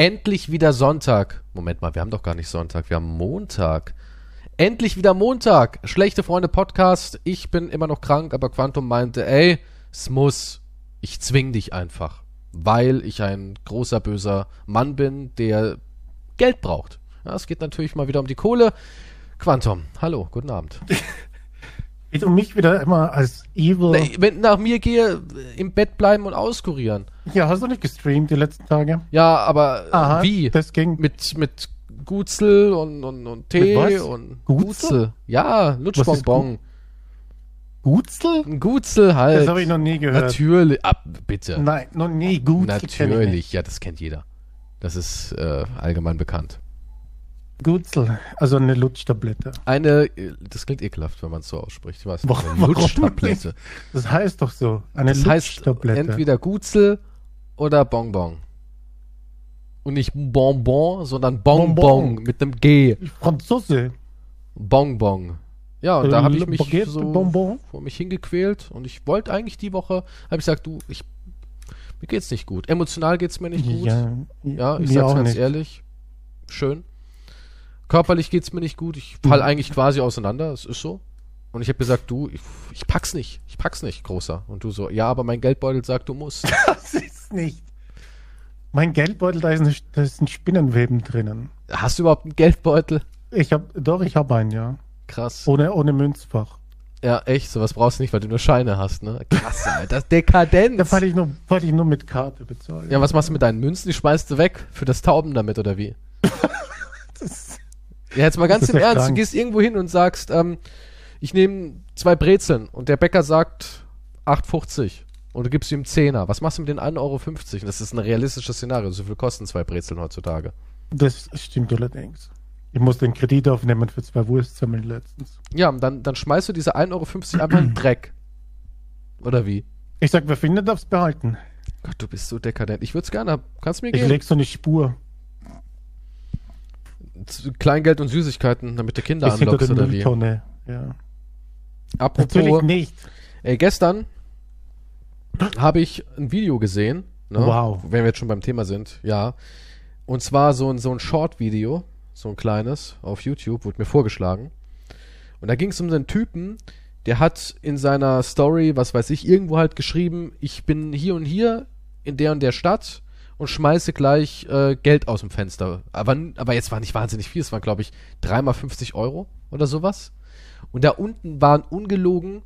Endlich wieder Sonntag. Moment mal, wir haben doch gar nicht Sonntag, wir haben Montag. Endlich wieder Montag. Schlechte Freunde Podcast. Ich bin immer noch krank, aber Quantum meinte, ey, es muss. Ich zwing dich einfach. Weil ich ein großer böser Mann bin, der Geld braucht. Ja, es geht natürlich mal wieder um die Kohle. Quantum, hallo, guten Abend. Geht um mich wieder immer als evil. Nee, wenn nach mir gehe, im Bett bleiben und auskurieren. Ja, hast du nicht gestreamt die letzten Tage? Ja, aber äh, Aha, wie? Das ging. Mit, mit Gutzel und, und, und Tee und Gutzel? Ja, Lutschbonbon. Gutzel? Ein Gutzel halt. Das habe ich noch nie gehört. Natürlich. Ab, bitte. Nein, noch nie. Gutzel. Natürlich. Ja, das kennt jeder. Das ist äh, allgemein bekannt. Gutzel, also eine Lutschtablette. Eine, das klingt ekelhaft, wenn man es so ausspricht. Ich weiß nicht, eine warum Lutschtablette. Das heißt doch so. Eine Das heißt Lutschtablette. entweder Gutzel oder Bonbon. Und nicht Bonbon, sondern Bonbon, Bonbon. mit einem G. Franzose. Bonbon. Ja, und da habe ich mich Baguette so Bonbon. vor mich hingequält und ich wollte eigentlich die Woche, habe ich gesagt, du, ich, mir geht's nicht gut. Emotional geht's mir nicht gut. Ja, Ja, ich sag's ganz nicht. ehrlich. Schön. Körperlich geht's mir nicht gut. Ich Mhm. fall eigentlich quasi auseinander. Es ist so. Und ich habe gesagt, du, ich, ich pack's nicht. Ich pack's nicht, großer. Und du so, ja, aber mein Geldbeutel sagt, du musst. Das ist nicht. Mein Geldbeutel, da ist, eine, da ist ein Spinnenweben drinnen. Hast du überhaupt einen Geldbeutel? Ich hab, doch, ich habe einen, ja. Krass. Ohne, ohne Münzfach. Ja, echt, sowas brauchst du nicht, weil du nur Scheine hast, ne? Krass, Alter. Dekadenz. Da falle ich, nur- ich nur mit Karte bezahlen. Ja, was machst du mit deinen Münzen? Die schmeißt du weg für das Tauben damit, oder wie? Das, Ja, jetzt mal ganz im Ernst, du krank. gehst irgendwo hin und sagst, ähm, ich nehme zwei Brezeln und der Bäcker sagt 8,50 und du gibst ihm 10er. Was machst du mit den 1,50 Euro? Das ist ein realistisches Szenario. So viel kosten zwei Brezeln heutzutage. das stimmt allerdings. Ich musste einen Kredit aufnehmen für zwei Wurstsemmeln letztens. Ja, und dann, dann schmeißt du diese 1,50 Euro einfach in den Dreck. Oder wie? Ich sag, wer findet, darf's behalten. Gott, du bist so dekadent. Ich würde es gerne. Kannst du mir Ich geben? leg so eine Spur. Kleingeld und Süßigkeiten, damit du Kinder Bis anlockst, der oder wie? Mülltonne. Ja. Apropos, Natürlich nicht. Ey, gestern habe ich ein Video gesehen. Ne? Wow. Wenn wir jetzt schon beim Thema sind, ja. Und zwar so ein, so ein Short-Video, so ein kleines, auf YouTube, wurde mir vorgeschlagen. Und da ging es um einen Typen, der hat in seiner Story, was weiß ich, irgendwo halt geschrieben, ich bin hier und hier in der und der Stadt und schmeiße gleich äh, Geld aus dem Fenster. Aber, aber jetzt war nicht wahnsinnig viel, es waren, glaube ich, dreimal 50 Euro oder sowas. Und da unten waren ungelogen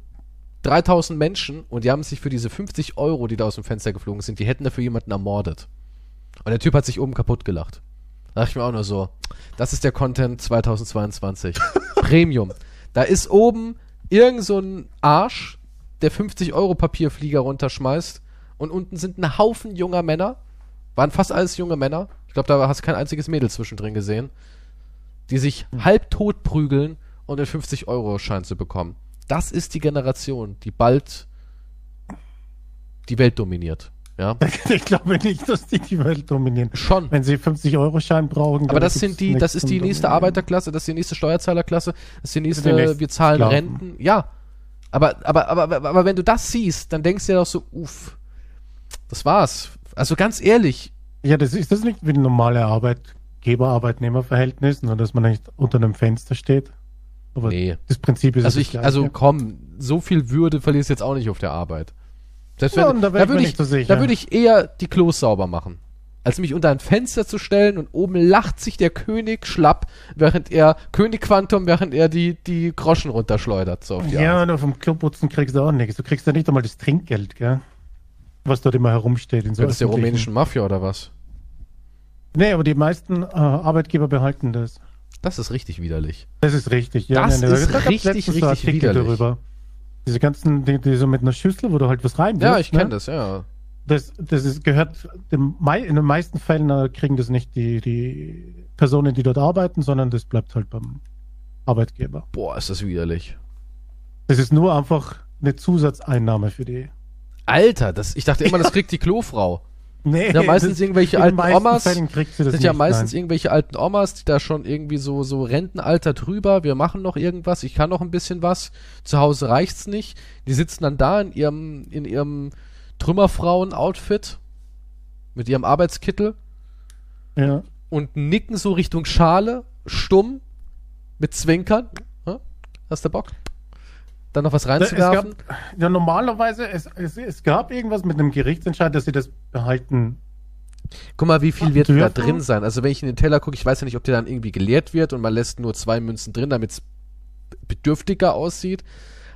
3000 Menschen und die haben sich für diese 50 Euro, die da aus dem Fenster geflogen sind, die hätten dafür jemanden ermordet. Und der Typ hat sich oben kaputt gelacht. Da dachte ich mir auch nur so, das ist der Content 2022. Premium. Da ist oben irgend so ein Arsch, der 50 Euro Papierflieger runterschmeißt und unten sind ein Haufen junger Männer. Waren fast alles junge Männer. Ich glaube, da hast du kein einziges Mädel zwischendrin gesehen. Die sich halbtot prügeln, um den 50-Euro-Schein zu bekommen. Das ist die Generation, die bald die Welt dominiert. Ja, Ich glaube nicht, dass die die Welt dominieren. schon. Wenn sie 50-Euro-Schein brauchen. Aber das sind die, das ist die nächste Dominieren. Arbeiterklasse, das ist die nächste Steuerzahlerklasse, das ist die nächste, Die nächsten wir zahlen Sklaven. Renten. Ja. Aber, aber, aber, aber, aber wenn du das siehst, dann denkst du ja doch so, uff, das war's. Also ganz ehrlich, Ja, das ist das nicht wie ein normales Arbeitgeber-Arbeitnehmer-Verhältnis, nur dass man nicht unter einem Fenster steht. Aber nee. das Prinzip ist Also ich, Gleiche. also komm, so viel Würde verlierst du jetzt auch nicht auf der Arbeit. Selbst Ja, wenn, und da da, würde ich, so da würde ich eher die Klos sauber machen. Als mich unter ein Fenster zu stellen und oben lacht sich der König schlapp, während er, König Quantum, während er die, die Groschen runterschleudert. So auf die ja, Art. nur vom Kloputzen kriegst du auch nichts. Du kriegst ja nicht einmal das Trinkgeld, gell? Was dort immer herumsteht. In so Das ist der rumänischen Mafia oder was? Nee, aber die meisten äh, Arbeitgeber behalten das. Das ist richtig widerlich. Das ist richtig. Ja, Das nee, nee, ist da richtig, letztens so richtig Artikel widerlich. darüber. Diese ganzen, die, die so mit einer Schüssel, wo du halt was rein Ja, ich kenne das, ja. Das, das ist, gehört, dem, in den meisten Fällen äh, kriegen das nicht die, die Personen, die dort arbeiten, sondern das bleibt halt beim Arbeitgeber. Boah, ist das widerlich. Das ist nur einfach eine Zusatzeinnahme für die. Alter, das, ich dachte immer, das kriegt die Klofrau. Nee, Ja, meistens irgendwelche alten Omas. Fällen kriegst du Das sind ja nicht, meistens nein. irgendwelche alten Omas, die da schon irgendwie so, so Rentenalter drüber, wir machen noch irgendwas, ich kann noch ein bisschen was, zu Hause reicht's nicht. Die sitzen dann da in ihrem, in ihrem Trümmerfrauen-Outfit mit ihrem Arbeitskittel Ja. und nicken so Richtung Schale, stumm, mit Zwinkern. Ja? Hast du Bock? Dann noch was Es gab, reinzuwerfen? ja, normalerweise, es, es, es gab irgendwas mit einem Gerichtsentscheid, dass sie das behalten. Guck mal, wie viel wird da drin sein? Also wenn ich in den Teller gucke, ich weiß ja nicht, ob der dann irgendwie geleert wird und man lässt nur zwei Münzen drin, damit es bedürftiger aussieht.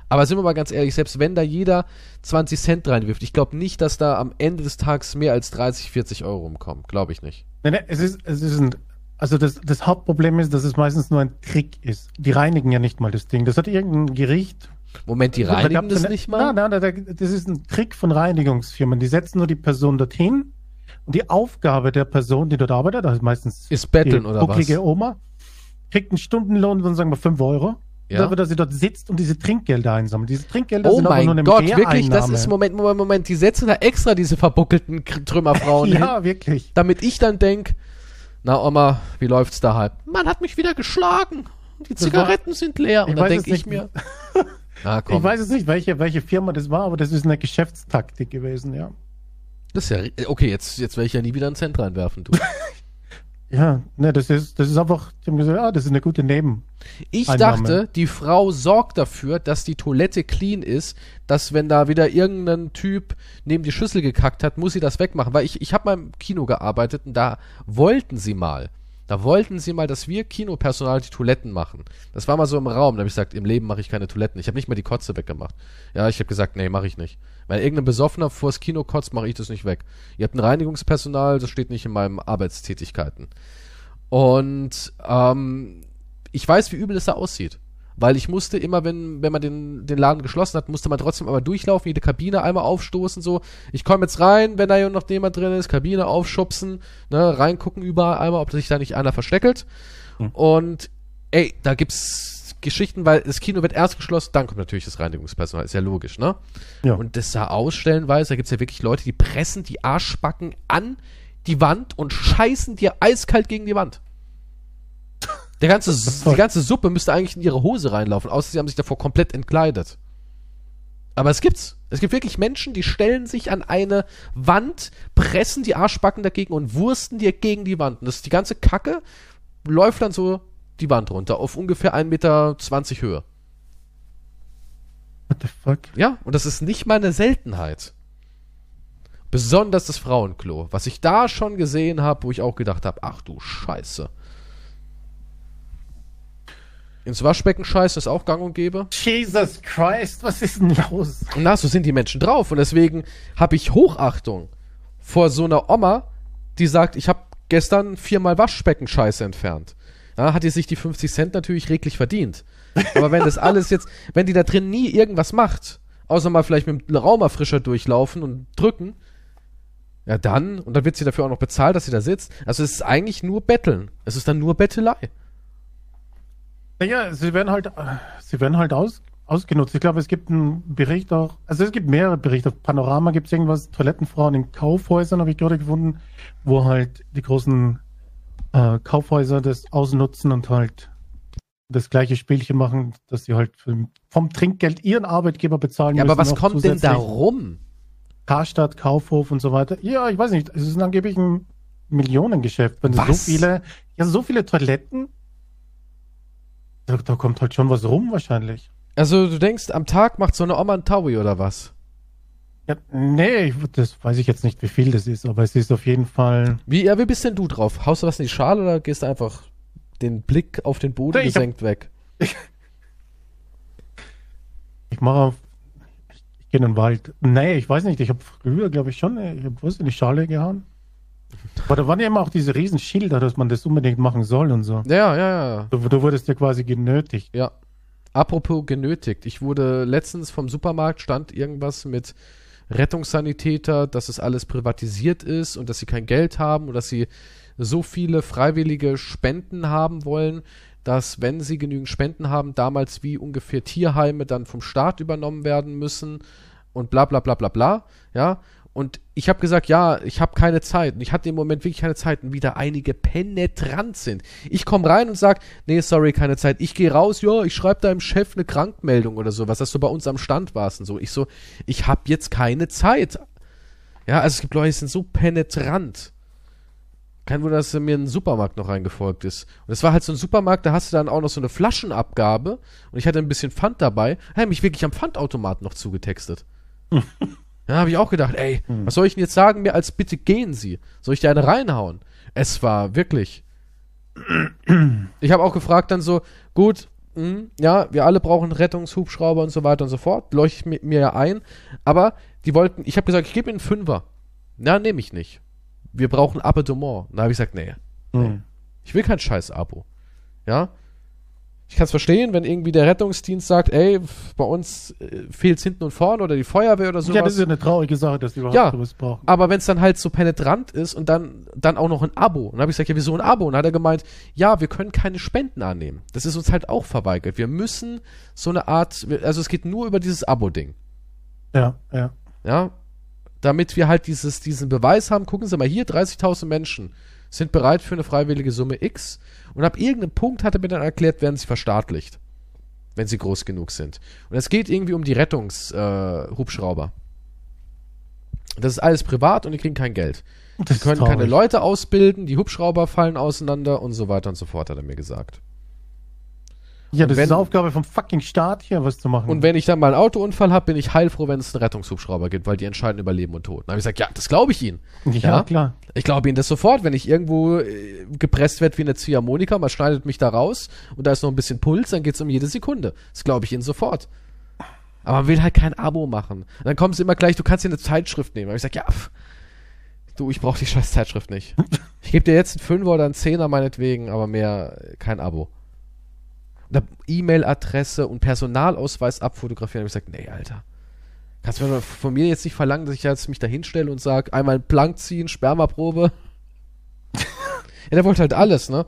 Aber sind wir mal ganz ehrlich, selbst wenn da jeder 20 Cent reinwirft, ich glaube nicht, dass da am Ende des Tages mehr als 30, 40 Euro rumkommen. Glaube ich nicht. Nein, nein, es ist, es ist ein, also das, das Hauptproblem ist, dass es meistens nur ein Trick ist. Die reinigen ja nicht mal das Ding. Das hat irgendein Gericht. Moment, die Da reinigen gab's das nicht mal? Nein, nein, nein, das ist ein Trick von Reinigungsfirmen. Die setzen nur die Person dorthin und die Aufgabe der Person, die dort arbeitet, das ist meistens Ist betteln oder was? Oma, kriegt einen Stundenlohn von, sagen wir, 5 Euro. Ja. Dafür, dass sie dort sitzt und diese Trinkgelder einsammelt. Diese Trinkgelder Oh sind aber nur Gott, wirklich? Das ist, Moment, Moment, Moment, die setzen da extra diese verbuckelten Trümmerfrauen hin, Ja, wirklich. damit ich dann denk, na Oma, wie läuft's da halt? Man hat mich wieder geschlagen. Die Das war- Zigaretten sind leer. Und dann weiß denk es ich mir, komm, Ich weiß jetzt nicht, welche, welche Firma das war, aber das ist eine Geschäftstaktik gewesen, ja. das ist ja, okay, jetzt, jetzt werde ich ja nie wieder einen Cent reinwerfen, du. Ja, ne, das ist, das ist einfach, die haben gesagt, ah, das ist eine gute Neben. Ich Einnahme. dachte, die Frau sorgt dafür, dass die Toilette clean ist, dass wenn da wieder irgendein Typ neben die Schüssel gekackt hat, muss sie das wegmachen. Weil ich, ich habe mal im Kino gearbeitet und da wollten sie mal, da wollten sie mal, dass wir Kinopersonal die Toiletten machen. Das war mal so im Raum. Da habe ich gesagt, im Leben mache ich keine Toiletten. Ich habe nicht mal die Kotze weggemacht. Ja, ich habe gesagt, nee, mache ich nicht. Weil irgendein Besoffener vors Kino kotzt, mache ich das nicht weg. Ihr habt ein Reinigungspersonal, das steht nicht in meinen Arbeitstätigkeiten. Und ähm, ich weiß, wie übel es da aussieht. Weil ich musste immer, wenn, wenn man den, den Laden geschlossen hat, musste man trotzdem einmal durchlaufen, jede Kabine einmal aufstoßen, so. Ich komme jetzt rein, wenn da hier noch jemand drin ist, Kabine aufschubsen, ne, reingucken überall einmal, ob sich da nicht einer versteckelt. Hm. Und, ey, da gibt's Geschichten, weil das Kino wird erst geschlossen, dann kommt natürlich das Reinigungspersonal, ist ja logisch, ne? Ja. Und das sah aus, stellenweise, da gibt's ja wirklich Leute, die pressen die Arschbacken an die Wand und scheißen dir eiskalt gegen die Wand. Der ganze, die ganze Suppe müsste eigentlich in ihre Hose reinlaufen, außer sie haben sich davor komplett entkleidet. Aber es gibt's. Es gibt wirklich Menschen, die stellen sich an eine Wand, pressen die Arschbacken dagegen und wursten dir gegen die Wand. Und das ist die ganze Kacke läuft dann so die Wand runter auf ungefähr 1,20 Meter Höhe. What the fuck? Ja, und das ist nicht mal eine Seltenheit. Besonders das Frauenklo, was ich da schon gesehen habe, wo ich auch gedacht habe, ach du Scheiße. Ins Waschbecken scheißen ist auch gang und gäbe. Jesus Christ, was ist denn los? Und na, so sind die Menschen drauf. Und deswegen habe ich Hochachtung vor so einer Oma, die sagt, ich habe gestern viermal Waschbecken-Scheiße entfernt. Ja, hat die sich die 50 Cent natürlich reglich verdient. Aber wenn das alles jetzt, wenn die da drin nie irgendwas macht, außer mal vielleicht mit dem Raumerfrischer durchlaufen und drücken, ja dann, und dann wird sie dafür auch noch bezahlt, dass sie da sitzt. Also es ist eigentlich nur Betteln. Es ist dann nur Bettelei. Naja, sie werden halt, sie werden halt aus, ausgenutzt. Ich glaube, es gibt einen Bericht auch, also es gibt mehrere Berichte. Auf Panorama gibt es irgendwas, Toilettenfrauen in Kaufhäusern habe ich gerade gefunden, wo halt die großen äh, Kaufhäuser das ausnutzen und halt das gleiche Spielchen machen, dass sie halt vom- Trinkgeld ihren Arbeitgeber bezahlen Ja, aber müssen, was noch kommt denn da rum? Karstadt, Kaufhof und so weiter. Ja, ich weiß nicht. Es ist angeblich ein Millionengeschäft. Wenn so Was? viele, ja, so viele Toiletten, da, da kommt halt schon was rum wahrscheinlich. Also du denkst, am Tag macht so eine Oma ein Taui oder was? Ja, nee, ich, das weiß ich jetzt nicht, wie viel das ist, aber es ist auf jeden Fall. Wie, ja, wie bist denn du drauf? Haust du was in die Schale oder gehst du einfach den Blick auf den Boden Nee, ich hab- gesenkt weg? Ich mache auf. Ich, ich gehe in den Wald. Nee, ich weiß nicht. Ich habe früher, glaube ich, schon, ich habe was in die Schale gehauen. Aber da waren ja immer auch diese riesen Schilder, dass man das unbedingt machen soll und so. Ja, ja, ja. Du, du wurdest ja quasi genötigt. Ja. Apropos genötigt. Ich wurde letztens vom Supermarkt stand irgendwas mit Rettungssanitäter, dass es alles privatisiert ist und dass sie kein Geld haben und dass sie so viele freiwillige Spenden haben wollen, dass wenn sie genügend Spenden haben, damals wie ungefähr Tierheime dann vom Staat übernommen werden müssen und bla bla bla bla bla. Ja. Und ich habe gesagt, ja, ich habe keine Zeit. Und ich hatte im Moment wirklich keine Zeit. Und wieder einige penetrant sind. Ich komme rein und sag, nee, sorry, keine Zeit. Ich gehe raus, ja, ich schreibe deinem Chef eine Krankmeldung oder sowas, dass du bei uns am Stand warst und so. Ich so, ich habe jetzt keine Zeit. Ja, also es gibt Leute, die sind so penetrant. Kein Wunder, dass mir in den Supermarkt noch reingefolgt ist. Und es war halt so ein Supermarkt, da hast du dann auch noch so eine Flaschenabgabe und ich hatte ein bisschen Pfand dabei. Hat mich wirklich am Pfandautomaten noch zugetextet. da habe ich auch gedacht, ey, Hm. was soll ich denn jetzt sagen, mir als bitte gehen Sie? Soll ich dir eine reinhauen? Es war wirklich. Ich habe auch gefragt dann so, gut, mh, ja, wir alle brauchen Rettungshubschrauber und so weiter und so fort. Leuchtet mir, mir ja ein. Aber die wollten, ich habe gesagt, ich gebe ihnen einen Fünfer. Na, nehme ich nicht. Wir brauchen Abonnement. Da habe ich gesagt, nee, Hm. ich will kein scheiß Abo. Ja? Ich kann es verstehen, wenn irgendwie der Rettungsdienst sagt, ey, bei uns äh, fehlt's hinten und vorne oder die Feuerwehr oder sowas. Ja, das ist ja eine traurige Sache, dass die überhaupt Ja. sowas brauchen. Aber wenn es dann halt so penetrant ist und dann, dann auch noch ein Abo. Und dann habe ich gesagt, ja, wieso ein Abo? Und dann hat er gemeint, ja, wir können keine Spenden annehmen. Das ist uns halt auch verweigert. Wir müssen so eine Art, also es geht nur über dieses Abo-Ding. Ja, ja. Ja, damit wir halt dieses, diesen Beweis haben, gucken Sie mal hier, 30.000 Menschen sind bereit für eine freiwillige Summe X und ab irgendeinem Punkt hat er mir dann erklärt, werden sie verstaatlicht, wenn sie groß genug sind. Und es geht irgendwie um die Rettungshubschrauber. Äh, das ist alles privat und die kriegen kein Geld. Das Die können keine. Leute ausbilden, die Hubschrauber fallen auseinander und so weiter und so fort, hat er mir gesagt. Ja, das wenn- ist Aufgabe vom fucking Staat hier, was zu machen. Und wenn ich dann mal einen Autounfall habe, bin ich heilfroh, wenn es einen Rettungshubschrauber gibt, weil die entscheiden über Leben und Tod. Dann habe ich gesagt, ja, das glaube ich Ihnen. ja, ja. klar. Ich glaube Ihnen das sofort, wenn ich irgendwo äh, gepresst werde wie eine Ziehharmonika, man schneidet mich da raus und da ist noch ein bisschen Puls, dann geht's um jede Sekunde. Das glaube ich Ihnen sofort. Aber man will halt kein Abo machen. Und dann kommen sie immer gleich, du kannst dir eine Zeitschrift nehmen. Aber ich sag, ja, pff, du, ich brauche die scheiß Zeitschrift nicht. Ich gebe dir jetzt einen Fünfer oder einen Zehner meinetwegen, aber mehr äh, kein Abo. Da E-Mail-Adresse und Personalausweis abfotografieren. Da hab ich gesagt, nee, Alter. Kannst du mir von mir jetzt nicht verlangen, dass ich jetzt mich da hinstelle und sage, einmal Plank ziehen, Spermaprobe? ja, der wollte halt alles, ne?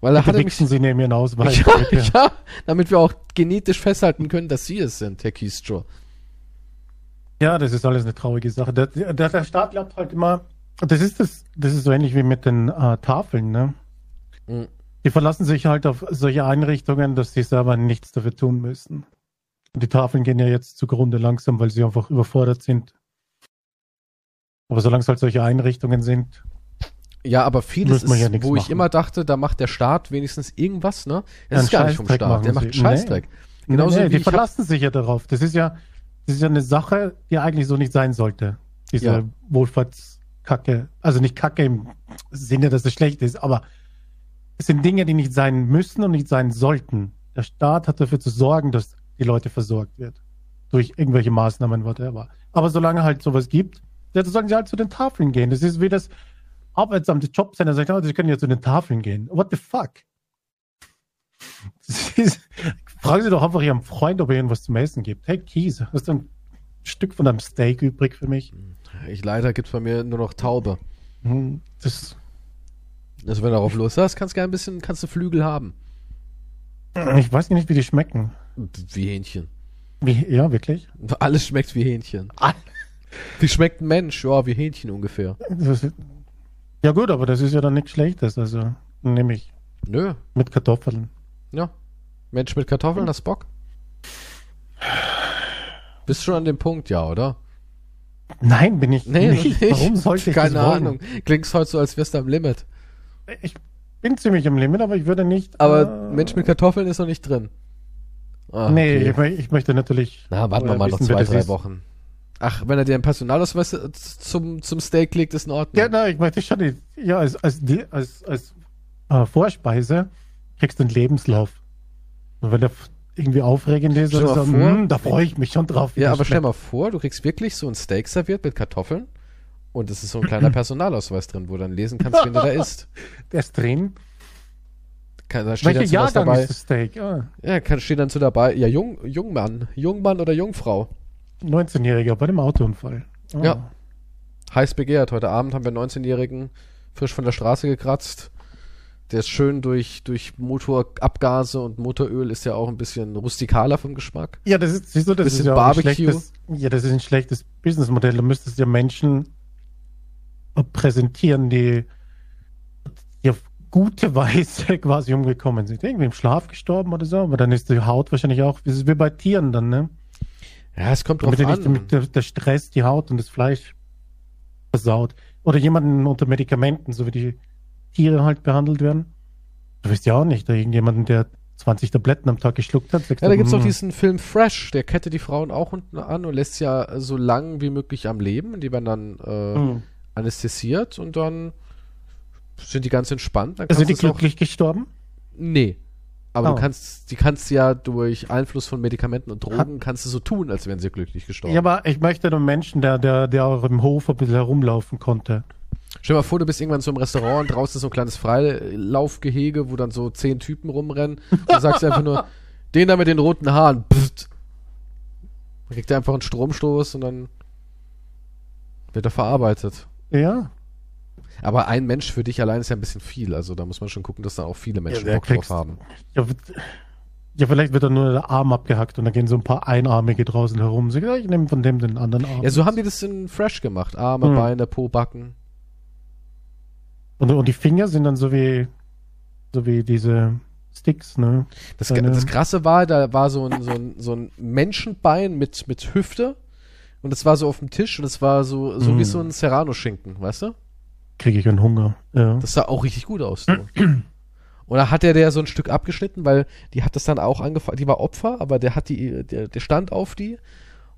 Weil er hatte mich. Sie neben Ihren Ausweis. Ja, bitte. ja, damit wir auch genetisch festhalten können, dass sie es sind, Herr Kiestro. Ja, das ist alles eine traurige Sache. Der, der, der Staat glaubt halt immer, das ist das, das ist so ähnlich wie mit den äh, Tafeln, ne? Mhm. Die verlassen sich halt auf solche Einrichtungen, dass sie selber nichts dafür tun müssen. Und die Tafeln gehen ja jetzt zugrunde langsam, weil sie einfach überfordert sind. Aber solange es halt solche Einrichtungen sind, Ja, aber vieles ist, ja wo ich machen. immer dachte, da macht der Staat wenigstens irgendwas, ne? Das Ja, ist gar nicht vom Staat, der macht sie. Scheißdreck. Genauso nee, wie die ich hab, verlassen sich ja darauf. Das ist ja, das ist ja eine Sache, die eigentlich so nicht sein sollte. Diese Ja. Wohlfahrtskacke. Also nicht Kacke im Sinne, dass es schlecht ist, aber es sind Dinge, die nicht sein müssen und nicht sein sollten. Der Staat hat dafür zu sorgen, dass die Leute versorgt wird. Durch irgendwelche Maßnahmen, whatever. Aber solange halt sowas gibt, dann sollen sie halt zu den Tafeln gehen. Das ist wie das Arbeitsamt, das Jobcenter sagt, oh, sie können ja zu den Tafeln gehen. What the fuck? Ist, fragen Sie doch einfach Ihrem Freund, ob er Ihnen was zum Essen gibt. Hey, Kies, hast du ein Stück von deinem Steak übrig für mich? ich leider gibt's bei mir nur noch Taube. Hm, Das, Also wenn du darauf los hast, kannst du gerne ein bisschen, kannst du Flügel haben. ich weiß nicht, wie die schmecken. Wie Hähnchen. Wie, ja, wirklich? Alles schmeckt wie Hähnchen. Wie schmeckt ein Mensch? Ja, wie Hähnchen ungefähr. Das, ja gut, aber das ist ja dann nichts Schlechtes. Also nehme ich Nö, mit Kartoffeln. ja. Mensch mit Kartoffeln, hast Bock? Bist schon an dem Punkt, ja, oder? Nein, bin ich Nee, nicht. Warum sollte ich Keine das? Ahnung. Klingst heute so, als wärst du am Limit. Ich bin ziemlich im Limit, aber ich würde nicht. Aber äh, Mensch mit Kartoffeln ist noch nicht drin. Ah, Nee, okay. ich, ich möchte natürlich. Na, warten wir mal noch zwei, drei. Wochen. Ach, wenn er dir einen Personalausweis zum, zum Steak legt, ist in Ordnung. Ja, nein, ich möchte schon, die- ja, als, als, die, als, als äh, Vorspeise kriegst du einen Lebenslauf. Und wenn der irgendwie aufregend ist, oder so, vor- hm, da freue ich mich schon drauf. Ja, aber stell mal vor, du kriegst wirklich so ein Steak serviert mit Kartoffeln und es ist so ein kleiner Personalausweis drin, wo du dann lesen kannst, wen du da isst. Der ist drin. Kann, da steht was Jahrgang dabei. ist das Steak? Ah, Ja, kann, steht dann so dabei, ja, Jung, Jungmann, Jungmann oder Jungfrau. 19-Jähriger bei dem Autounfall. Ah. Ja. Heiß begehrt. Heute Abend haben wir einen 19-Jährigen frisch von der Straße gekratzt. Der ist schön durch, durch Motorabgase und Motoröl ist ja auch ein bisschen rustikaler vom Geschmack. Ja, das ist, siehst du, das Bisschen ist ja auch Barbecue. ein schlechtes, ja, das ist ein schlechtes Businessmodell. Du müsstest ja Menschen präsentieren, die, die auf gute Weise quasi umgekommen sind. Irgendwie im Schlaf gestorben oder so, aber dann ist die Haut wahrscheinlich auch, das ist wie bei Tieren dann, ne? Ja, es kommt drauf Damit, nicht, an. damit der, der Stress die Haut und das Fleisch versaut. Oder jemanden unter Medikamenten, so wie die Tiere halt behandelt werden. Du weißt ja auch nicht, da irgendjemanden, der 20 Tabletten am Tag geschluckt hat. Ja, da gibt es noch diesen Film Fresh, der kettet die Frauen auch unten an und lässt sie ja so lang wie möglich am Leben. Die werden dann äh, mhm. Anästhesiert und dann sind die ganz entspannt. Dann also sind die glücklich gestorben? Nee. Aber oh. du kannst, die kannst ja durch Einfluss von Medikamenten und Drogen, kannst du so tun, als wären sie glücklich gestorben. Ja, aber ich möchte einen Menschen, der, der, der auch im Hof ein bisschen herumlaufen konnte. Stell dir mal vor, du bist irgendwann so im Restaurant und draußen ist so ein kleines Freilaufgehege, wo dann so zehn Typen rumrennen. Du sagst einfach nur, den da mit den roten Haaren, pfft. Dann kriegt er einfach einen Stromstoß und dann wird er verarbeitet. Ja. Aber ein Mensch für dich allein ist ja ein bisschen viel. Also da muss man schon gucken, dass da auch viele Menschen ja, Bock drauf haben. Ja, ja, vielleicht wird dann nur der Arm abgehackt und dann gehen so ein paar Einarmige draußen herum. Sie sagen, ich nehme von dem den anderen Arm. Ja, so haben die das in Fresh gemacht. Arme, hm. Beine, Po, Backen. Und, und die Finger sind dann so wie, so wie diese Sticks, ne? Das, das Krasse war, da war so ein, so ein, so ein Menschenbein mit, mit Hüfte und das war so auf dem Tisch und es war so, so mm. wie so ein Serrano-Schinken, weißt du? Kriege ich einen Hunger, ja. Das sah auch richtig gut aus. Und da hat der der so ein Stück abgeschnitten, weil die hat das dann auch angefangen, die war Opfer, aber der hat die, der, der stand auf die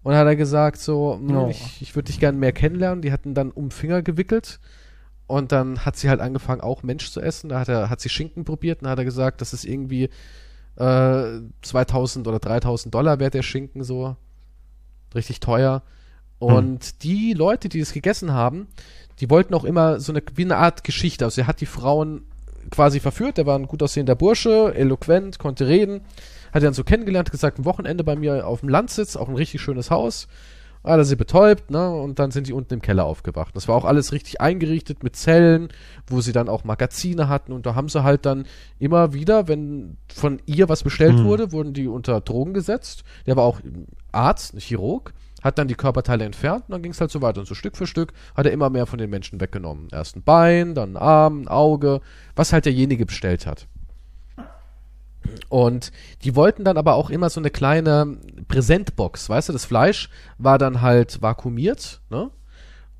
und hat er gesagt so, hm, oh. ich, ich würde dich gerne mehr kennenlernen. Die hatten dann um den Finger gewickelt und dann hat sie halt angefangen, auch Mensch zu essen. Da hat er, hat sie Schinken probiert und hat er gesagt, das ist irgendwie äh, 2000 oder 3000 Dollar wert der Schinken so. Richtig teuer. Und hm. die Leute, die das gegessen haben, die wollten auch immer so eine, wie eine Art Geschichte. Also er hat die Frauen quasi verführt. Der war ein gut aussehender Bursche, eloquent, konnte reden. Hat er dann so kennengelernt, gesagt, ein Wochenende bei mir auf dem Landsitz, auch ein richtig schönes Haus hat er sie betäubt, ne? Und dann sind die unten im Keller aufgewacht. Das war auch alles richtig eingerichtet mit Zellen, wo sie dann auch Magazine hatten und da haben sie halt dann immer wieder, wenn von ihr was bestellt mhm. wurde, wurden die unter Drogen gesetzt. Der war auch Arzt, Chirurg, hat dann die Körperteile entfernt und dann ging es halt so weiter. Und so Stück für Stück hat er immer mehr von den Menschen weggenommen. Erst ein Bein, dann ein Arm, ein Auge, was halt derjenige bestellt hat. Und die wollten dann aber auch immer so eine kleine Präsentbox, weißt du, das Fleisch war dann halt vakuumiert, ne?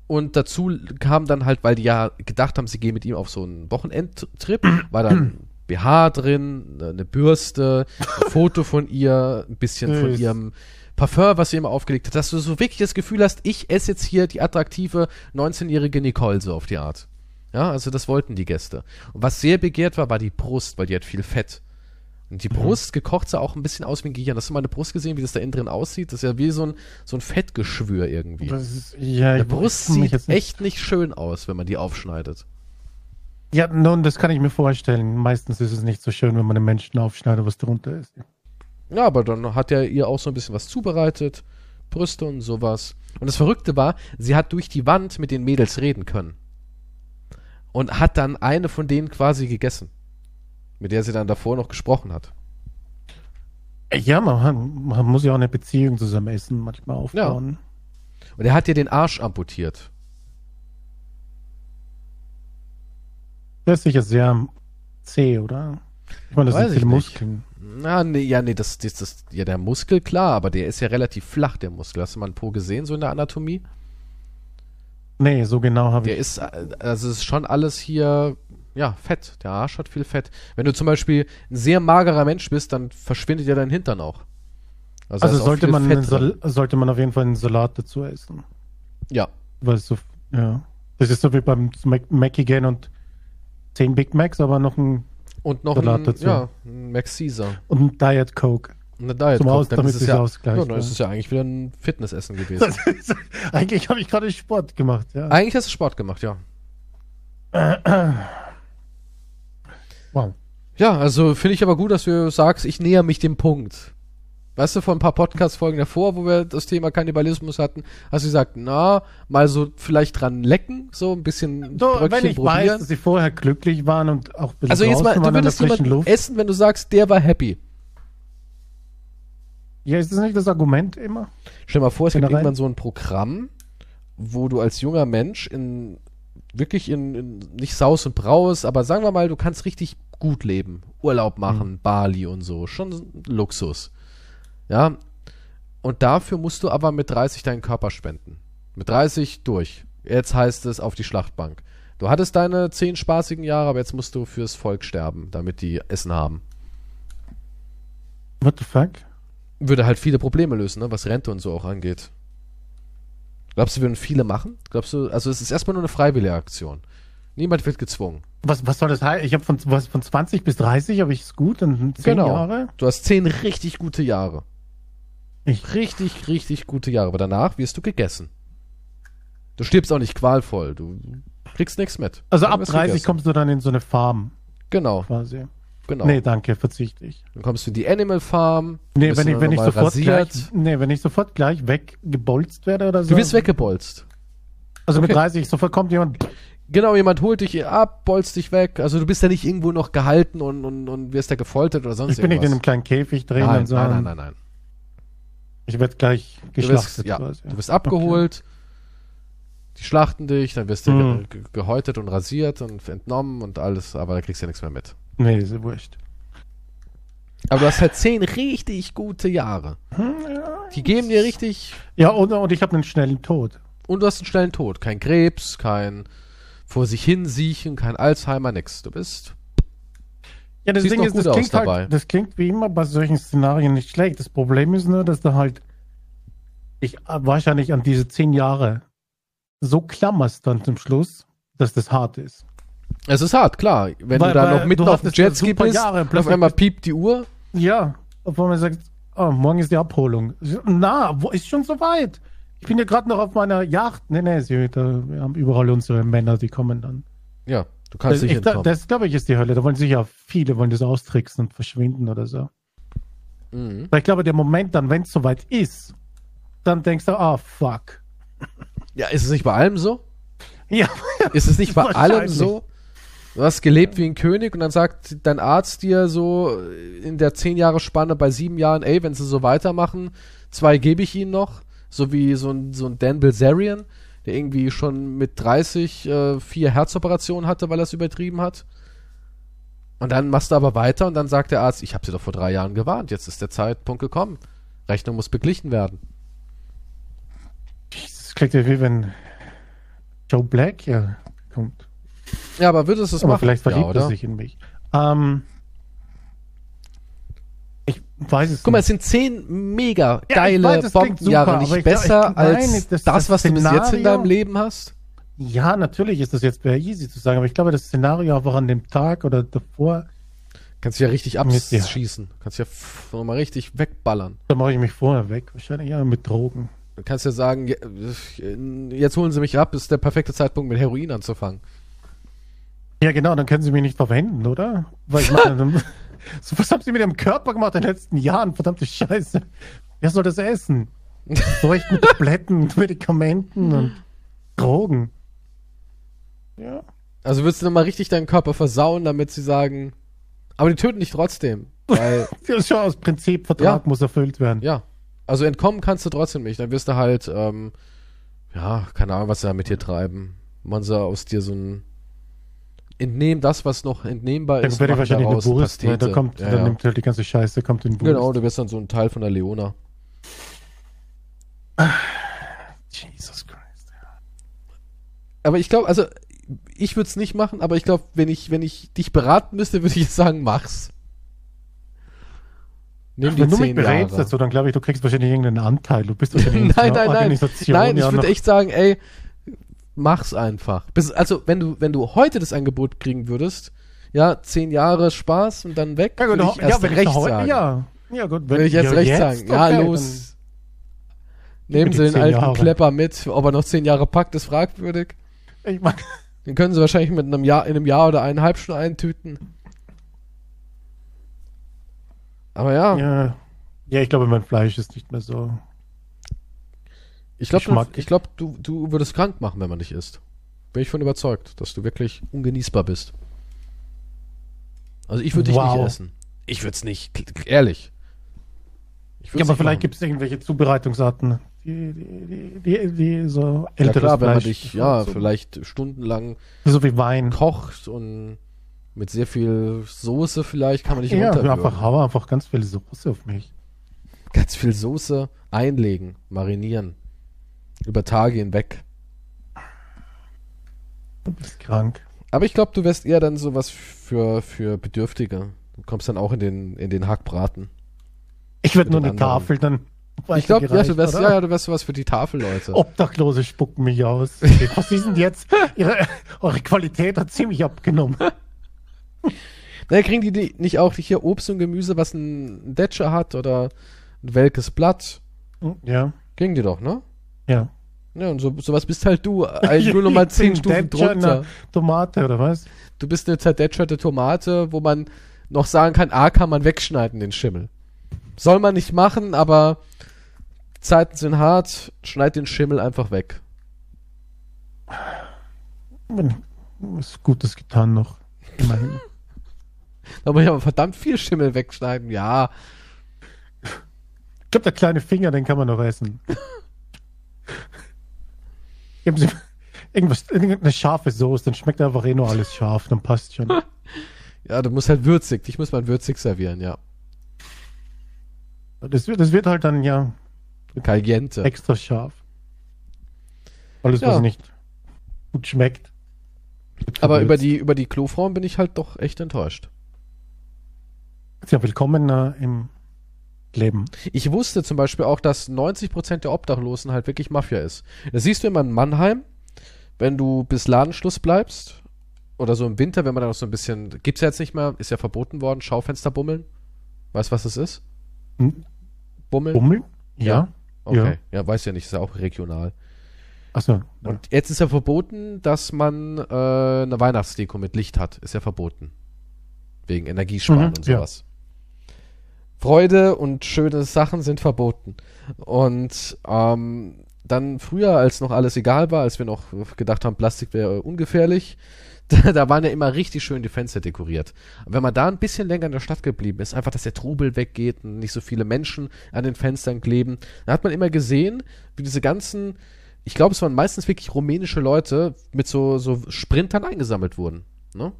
Und dazu kam dann halt, weil die ja gedacht haben, sie gehen mit ihm auf so einen Wochenendtrip, war dann BH drin, eine Bürste, ein Foto von ihr, ein bisschen von ihrem Parfum, was sie immer aufgelegt hat, dass du so wirklich das Gefühl hast, ich esse jetzt hier die attraktive 19-jährige Nicole so auf die Art. Ja, also das wollten die Gäste. Und was sehr begehrt war, war die Brust, weil die hat viel Fett. Und die mhm. Brust gekocht sah auch ein bisschen aus wie ein Gehirn. Hast du mal eine Brust gesehen, wie das da innen drin aussieht? Das ist ja wie so ein, so ein Fettgeschwür irgendwie. Ist, ja, Der Brust sieht nicht. echt nicht schön aus, wenn man die aufschneidet. Ja, nun, das kann ich mir vorstellen. Meistens ist es nicht so schön, wenn man einen Menschen aufschneidet, was drunter ist. Ja, aber dann hat er ihr auch so ein bisschen was zubereitet. Brüste und sowas. Und das Verrückte war, sie hat durch die Wand mit den Mädels reden können. Und hat dann eine von denen quasi gegessen mit der sie dann davor noch gesprochen hat. Ja, man, man muss ja auch eine Beziehung zusammen essen manchmal aufbauen. Ja. Und er hat ihr den Arsch amputiert. Der ist sicher sehr zäh, oder? Ich meine, das Weiß sind viele Muskeln. Na, nee, ja, nee, das, das, das, ja, der Muskel, klar, aber der ist ja relativ flach, der Muskel. Hast du mal einen Po gesehen, so in der Anatomie? Nee, so genau habe ich. Der ist, also es ist schon alles hier ja, Fett. Der Arsch hat viel Fett. Wenn du zum Beispiel ein sehr magerer Mensch bist, dann verschwindet ja dein Hintern auch. Also, also sollte, man sollte man auf jeden Fall einen Salat dazu essen. Ja. Weil so, ja. Das ist so wie beim Mac gehen und 10 Big Macs, aber noch ein und noch Salat ein, dazu. Ja, ein Mac Caesar. Und ein Diet Coke. Eine Diet Zum Aus, damit es ja, ausgleicht. Ja, dann ist es ja eigentlich wieder ein Fitnessessen gewesen. eigentlich habe ich gerade Sport gemacht, ja. Eigentlich hast du Sport gemacht, ja. Wow. Ja, also finde ich aber gut, dass du sagst, ich näher mich dem Punkt. Weißt du, vor ein paar Podcast-Folgen davor, wo wir das Thema Kannibalismus hatten, hast du gesagt, na, mal so vielleicht dran lecken, so ein bisschen so, Bröckchen wenn ich probieren. weiß, dass sie vorher glücklich waren und auch ein bisschen Also jetzt mal, du würdest jemanden Luft. essen, wenn du sagst, der war happy. Ja, ist das nicht das Argument immer? Stell dir mal vor, es gibt irgendwann so ein Programm, wo du als junger Mensch in wirklich in, in, nicht Saus und Braus, aber sagen wir mal, du kannst richtig gut leben, Urlaub machen, mhm. Bali und so, schon Luxus. Ja. Und dafür musst du aber mit 30 deinen Körper spenden. Mit 30 durch. Jetzt heißt es auf die Schlachtbank. Du hattest deine zehn spaßigen Jahre, aber jetzt musst du fürs Volk sterben, damit die Essen haben. What the fuck? Würde halt viele Probleme lösen, ne, was Rente und so auch angeht. Glaubst du, würden viele machen? Glaubst du, also es ist erstmal nur eine freiwillige Aktion. Niemand wird gezwungen. Was, was soll das heißen? Ich habe von, was, von 20 bis 30 habe ich es gut und 10 Genau. Jahre. Du hast zehn richtig gute Jahre. Ich- Richtig, richtig gute Jahre. Aber danach wirst du gegessen. Du stirbst auch nicht qualvoll. Du kriegst nichts mit. Also Dann ab wirst 30 gegessen. kommst du dann in so eine Farm Genau, quasi. genau. Nee, danke, verzichte ich. Dann kommst du in die Animal Farm. Nee, wenn ich, wenn ich sofort rasiert. gleich, nee, wenn ich sofort gleich weggebolzt werde oder so. Du wirst weggebolzt. Also mit Okay. 30 sofort kommt jemand. Genau, jemand holt dich ab, bolzt dich weg. Also du bist ja nicht irgendwo noch gehalten und, und, und wirst ja gefoltert oder sonst Ich bin nicht in einem irgendwas. kleinen Käfig drin nein, und so. nein, nein, nein, nein. Ich werde gleich Du wirst, geschlachtet ja, quasi. du wirst abgeholt, die schlachten dich, dann wirst du Mhm. ge ge gehäutet und rasiert und entnommen und alles, aber da kriegst du ja nichts mehr mit. Nee, ist ja wurscht. Aber du hast halt zehn richtig gute Jahre. Die geben dir richtig Ja, und, und ich habe einen schnellen Tod. und du hast einen schnellen Tod. Kein Krebs, kein vor sich hin siechen, kein Alzheimer, nix. Du bist Ja, das Ding ist, das klingt, dabei. halt, das klingt wie immer bei solchen Szenarien nicht schlecht. Das Problem ist nur, dass du halt dich wahrscheinlich an diese zehn Jahre so klammerst dann zum Schluss, dass das hart ist. Es ist hart, klar. Wenn Weil- du da noch mitten auf dem Jetski bist, Jahre, auf plötzlich einmal piept die Uhr. Ja, obwohl man sagt, oh, morgen ist die Abholung. Na, wo ist schon so weit? Ich bin ja gerade noch auf meiner Yacht. Nee, nee, sie, da, wir haben überall unsere Männer, die kommen dann. Ja, du kannst Das, nicht ich, entkommen. das glaube ich, ist die Hölle. Da wollen sicher viele wollen das austricksen und verschwinden oder so. mhm. Ich glaube, der Moment dann, wenn es soweit ist, dann denkst du, ah, fuck. Ja, ist es nicht bei allem so? Ja, Ist es nicht bei allem so? Du hast gelebt wie ein König und dann sagt dein Arzt dir so in der zehn Jahre Spanne bei sieben Jahren, ey, wenn sie so weitermachen, zwei gebe ich ihnen noch. So wie so ein, so ein Dan Bilzerian, der irgendwie schon mit 30 äh, vier Herzoperationen hatte, weil er es übertrieben hat. Und dann machst du aber weiter und dann sagt der Arzt, ich habe sie doch vor drei Jahren gewarnt, jetzt ist der Zeitpunkt gekommen. Rechnung muss beglichen werden. das klingt ja wie wenn Joe Black hier kommt. Ja, aber würdest du es Aber machen? vielleicht verliebt ja, er sich in mich. Ähm, weiß es Guck mal, nicht. es sind zehn mega ich geile weiß, es klingt Bombenjahre, nicht ich- besser ich- nein, als das- das, das was du bis jetzt in Szenario- deinem Leben hast. Ja, natürlich ist das jetzt sehr easy zu sagen, aber ich glaube, das Szenario einfach an dem Tag oder davor, Kannst du ja richtig Mit- ja. abschießen. Kannst ja nochmal richtig wegballern. da mache ich mich vorher weg. Wahrscheinlich ja mit Drogen. Du kannst ja sagen, äh, jetzt holen sie mich ab, ist der perfekte Zeitpunkt mit Heroin anzufangen. Ja, genau, dann können sie mich nicht verwenden, oder? Weil ich meine, dann- so, was haben sie mit ihrem Körper gemacht in den letzten Jahren? Verdammte Scheiße. Wer soll das essen? Feucht mit Tabletten, Medikamenten und Drogen. Ja. Also würdest du nochmal richtig deinen Körper versauen, damit sie sagen, aber die töten dich trotzdem. Weil, Das ist schon aus Prinzip, Vertrag Ja. muss erfüllt werden. ja. Also entkommen kannst du trotzdem nicht. Dann wirst du halt, ähm, ja, keine Ahnung, was sie da mit dir treiben. Man sie aus dir so ein Entnehmen das, was noch entnehmbar Dann ist, werde ich wahrscheinlich eine Wurst, ne? da kommt, ja, dann ja. nimmt halt die ganze Scheiße, kommt in Wurst. Genau, du wirst dann so ein Teil von der Leona. Jesus Christ. Aber ich glaube, also ich würde es nicht machen, aber ich glaube, wenn ich, wenn ich dich beraten müsste, würde ich jetzt sagen, mach's. Nimm die Wenn du mich berätst dazu, dann glaube ich, du kriegst wahrscheinlich irgendeinen Anteil. Du bist wahrscheinlich in nein, so einer nein, nein. Organisation Nein, ich ja würde echt sagen, ey, mach's einfach. Bis, also, wenn du, wenn du heute das Angebot kriegen würdest, ja, zehn Jahre Spaß und dann weg, Ja, gut, würde ich ja, erst wenn ich recht heute, sagen. ja. Ja, gut, Würde ich jetzt recht sagen. Ja, okay, los. Nehmen Sie den alten Jahre. Klepper mit. Ob er noch zehn Jahre packt, ist fragwürdig. Ich mein, Den können Sie wahrscheinlich mit einem Jahr, in einem Jahr oder eineinhalb schon eintüten. Aber ja, ja. ja, ich glaube, mein Fleisch ist nicht mehr so. Ich glaube, ich glaub, du, du würdest krank machen, wenn man dich isst. Bin ich von überzeugt, dass du wirklich ungenießbar bist. Also ich würde dich Wow. nicht essen. Ich würde es nicht, ehrlich. Ich Ja, aber nicht vielleicht gibt es irgendwelche Zubereitungsarten, die, die, die, die, so Ja älteres klar, wenn man dich, ja, so, vielleicht stundenlang so wie Wein. kocht und mit sehr viel Soße vielleicht kann man dich Ja, runterwürgen. einfach hau einfach ganz viel Soße auf mich. Ganz viel Soße einlegen, marinieren. Über Tage hinweg. Du bist krank. Aber ich glaube, du wärst eher dann sowas für, für Bedürftige. Du kommst dann auch in den, in den Hackbraten. Ich würde nur eine anderen. Tafel dann. Ich glaube, ja, du wärst, oder? ja, ja, du wärst sowas für die Tafelleute. Obdachlose spucken mich aus. Was ist denn jetzt? Ihre, eure Qualität hat ziemlich abgenommen. Naja, kriegen die, die nicht auch hier Obst und Gemüse, was ein Detscher hat oder ein welkes Blatt? Ja, Kriegen die doch, ne? Ja. Ja, und so, sowas bist halt du. Eigentlich nur noch mal zehn Stufen drunter. Tomate, oder was? Du bist eine zerdetscherte Tomate, wo man noch sagen kann, A kann man wegschneiden, den Schimmel. Soll man nicht machen, aber Zeiten sind hart, schneid den Schimmel einfach weg. Was Gutes getan noch. Immerhin. Da muss ich aber verdammt viel Schimmel wegschneiden, ja. Ich glaube, der kleine Finger, den kann man noch essen. Geben Sie irgendwas, irgendeine scharfe Soße, dann schmeckt einfach eh nur alles scharf, dann passt schon. Ja, du musst halt würzig, dich muss man würzig servieren, ja. Das wird, das wird halt dann ja Caliente. extra scharf. Alles, Ja. was nicht gut schmeckt. Aber über die, über die Klofrauen bin ich halt doch echt enttäuscht. Ja, willkommen äh, im Leben. Ich wusste zum Beispiel auch, dass 90% der Obdachlosen halt wirklich Mafia ist. Das siehst du immer in Mannheim, wenn du bis Ladenschluss bleibst. Oder so im Winter, wenn man dann noch so ein bisschen. Gibt's ja jetzt nicht mehr, ist ja verboten worden, Schaufenster bummeln. Weißt du, was das ist? Hm? Bummeln? Bummel? Ja. Okay. Ja. weiß ja nicht, ist ja auch regional. Achso. Und jetzt ist ja verboten, dass man äh, eine Weihnachtsdeko mit Licht hat. Ist ja verboten. Wegen Energiesparen Mhm, und ja. sowas. Freude und schöne Sachen sind verboten. Und ähm, dann früher, als noch alles egal war, als wir noch gedacht haben, Plastik wäre ungefährlich, da, da waren ja immer richtig schön die Fenster dekoriert. Und wenn man da ein bisschen länger in der Stadt geblieben ist, einfach, dass der Trubel weggeht und nicht so viele Menschen an den Fenstern kleben, dann hat man immer gesehen, wie diese ganzen, ich glaube, es waren meistens wirklich rumänische Leute mit so, so Sprintern eingesammelt wurden. Ne?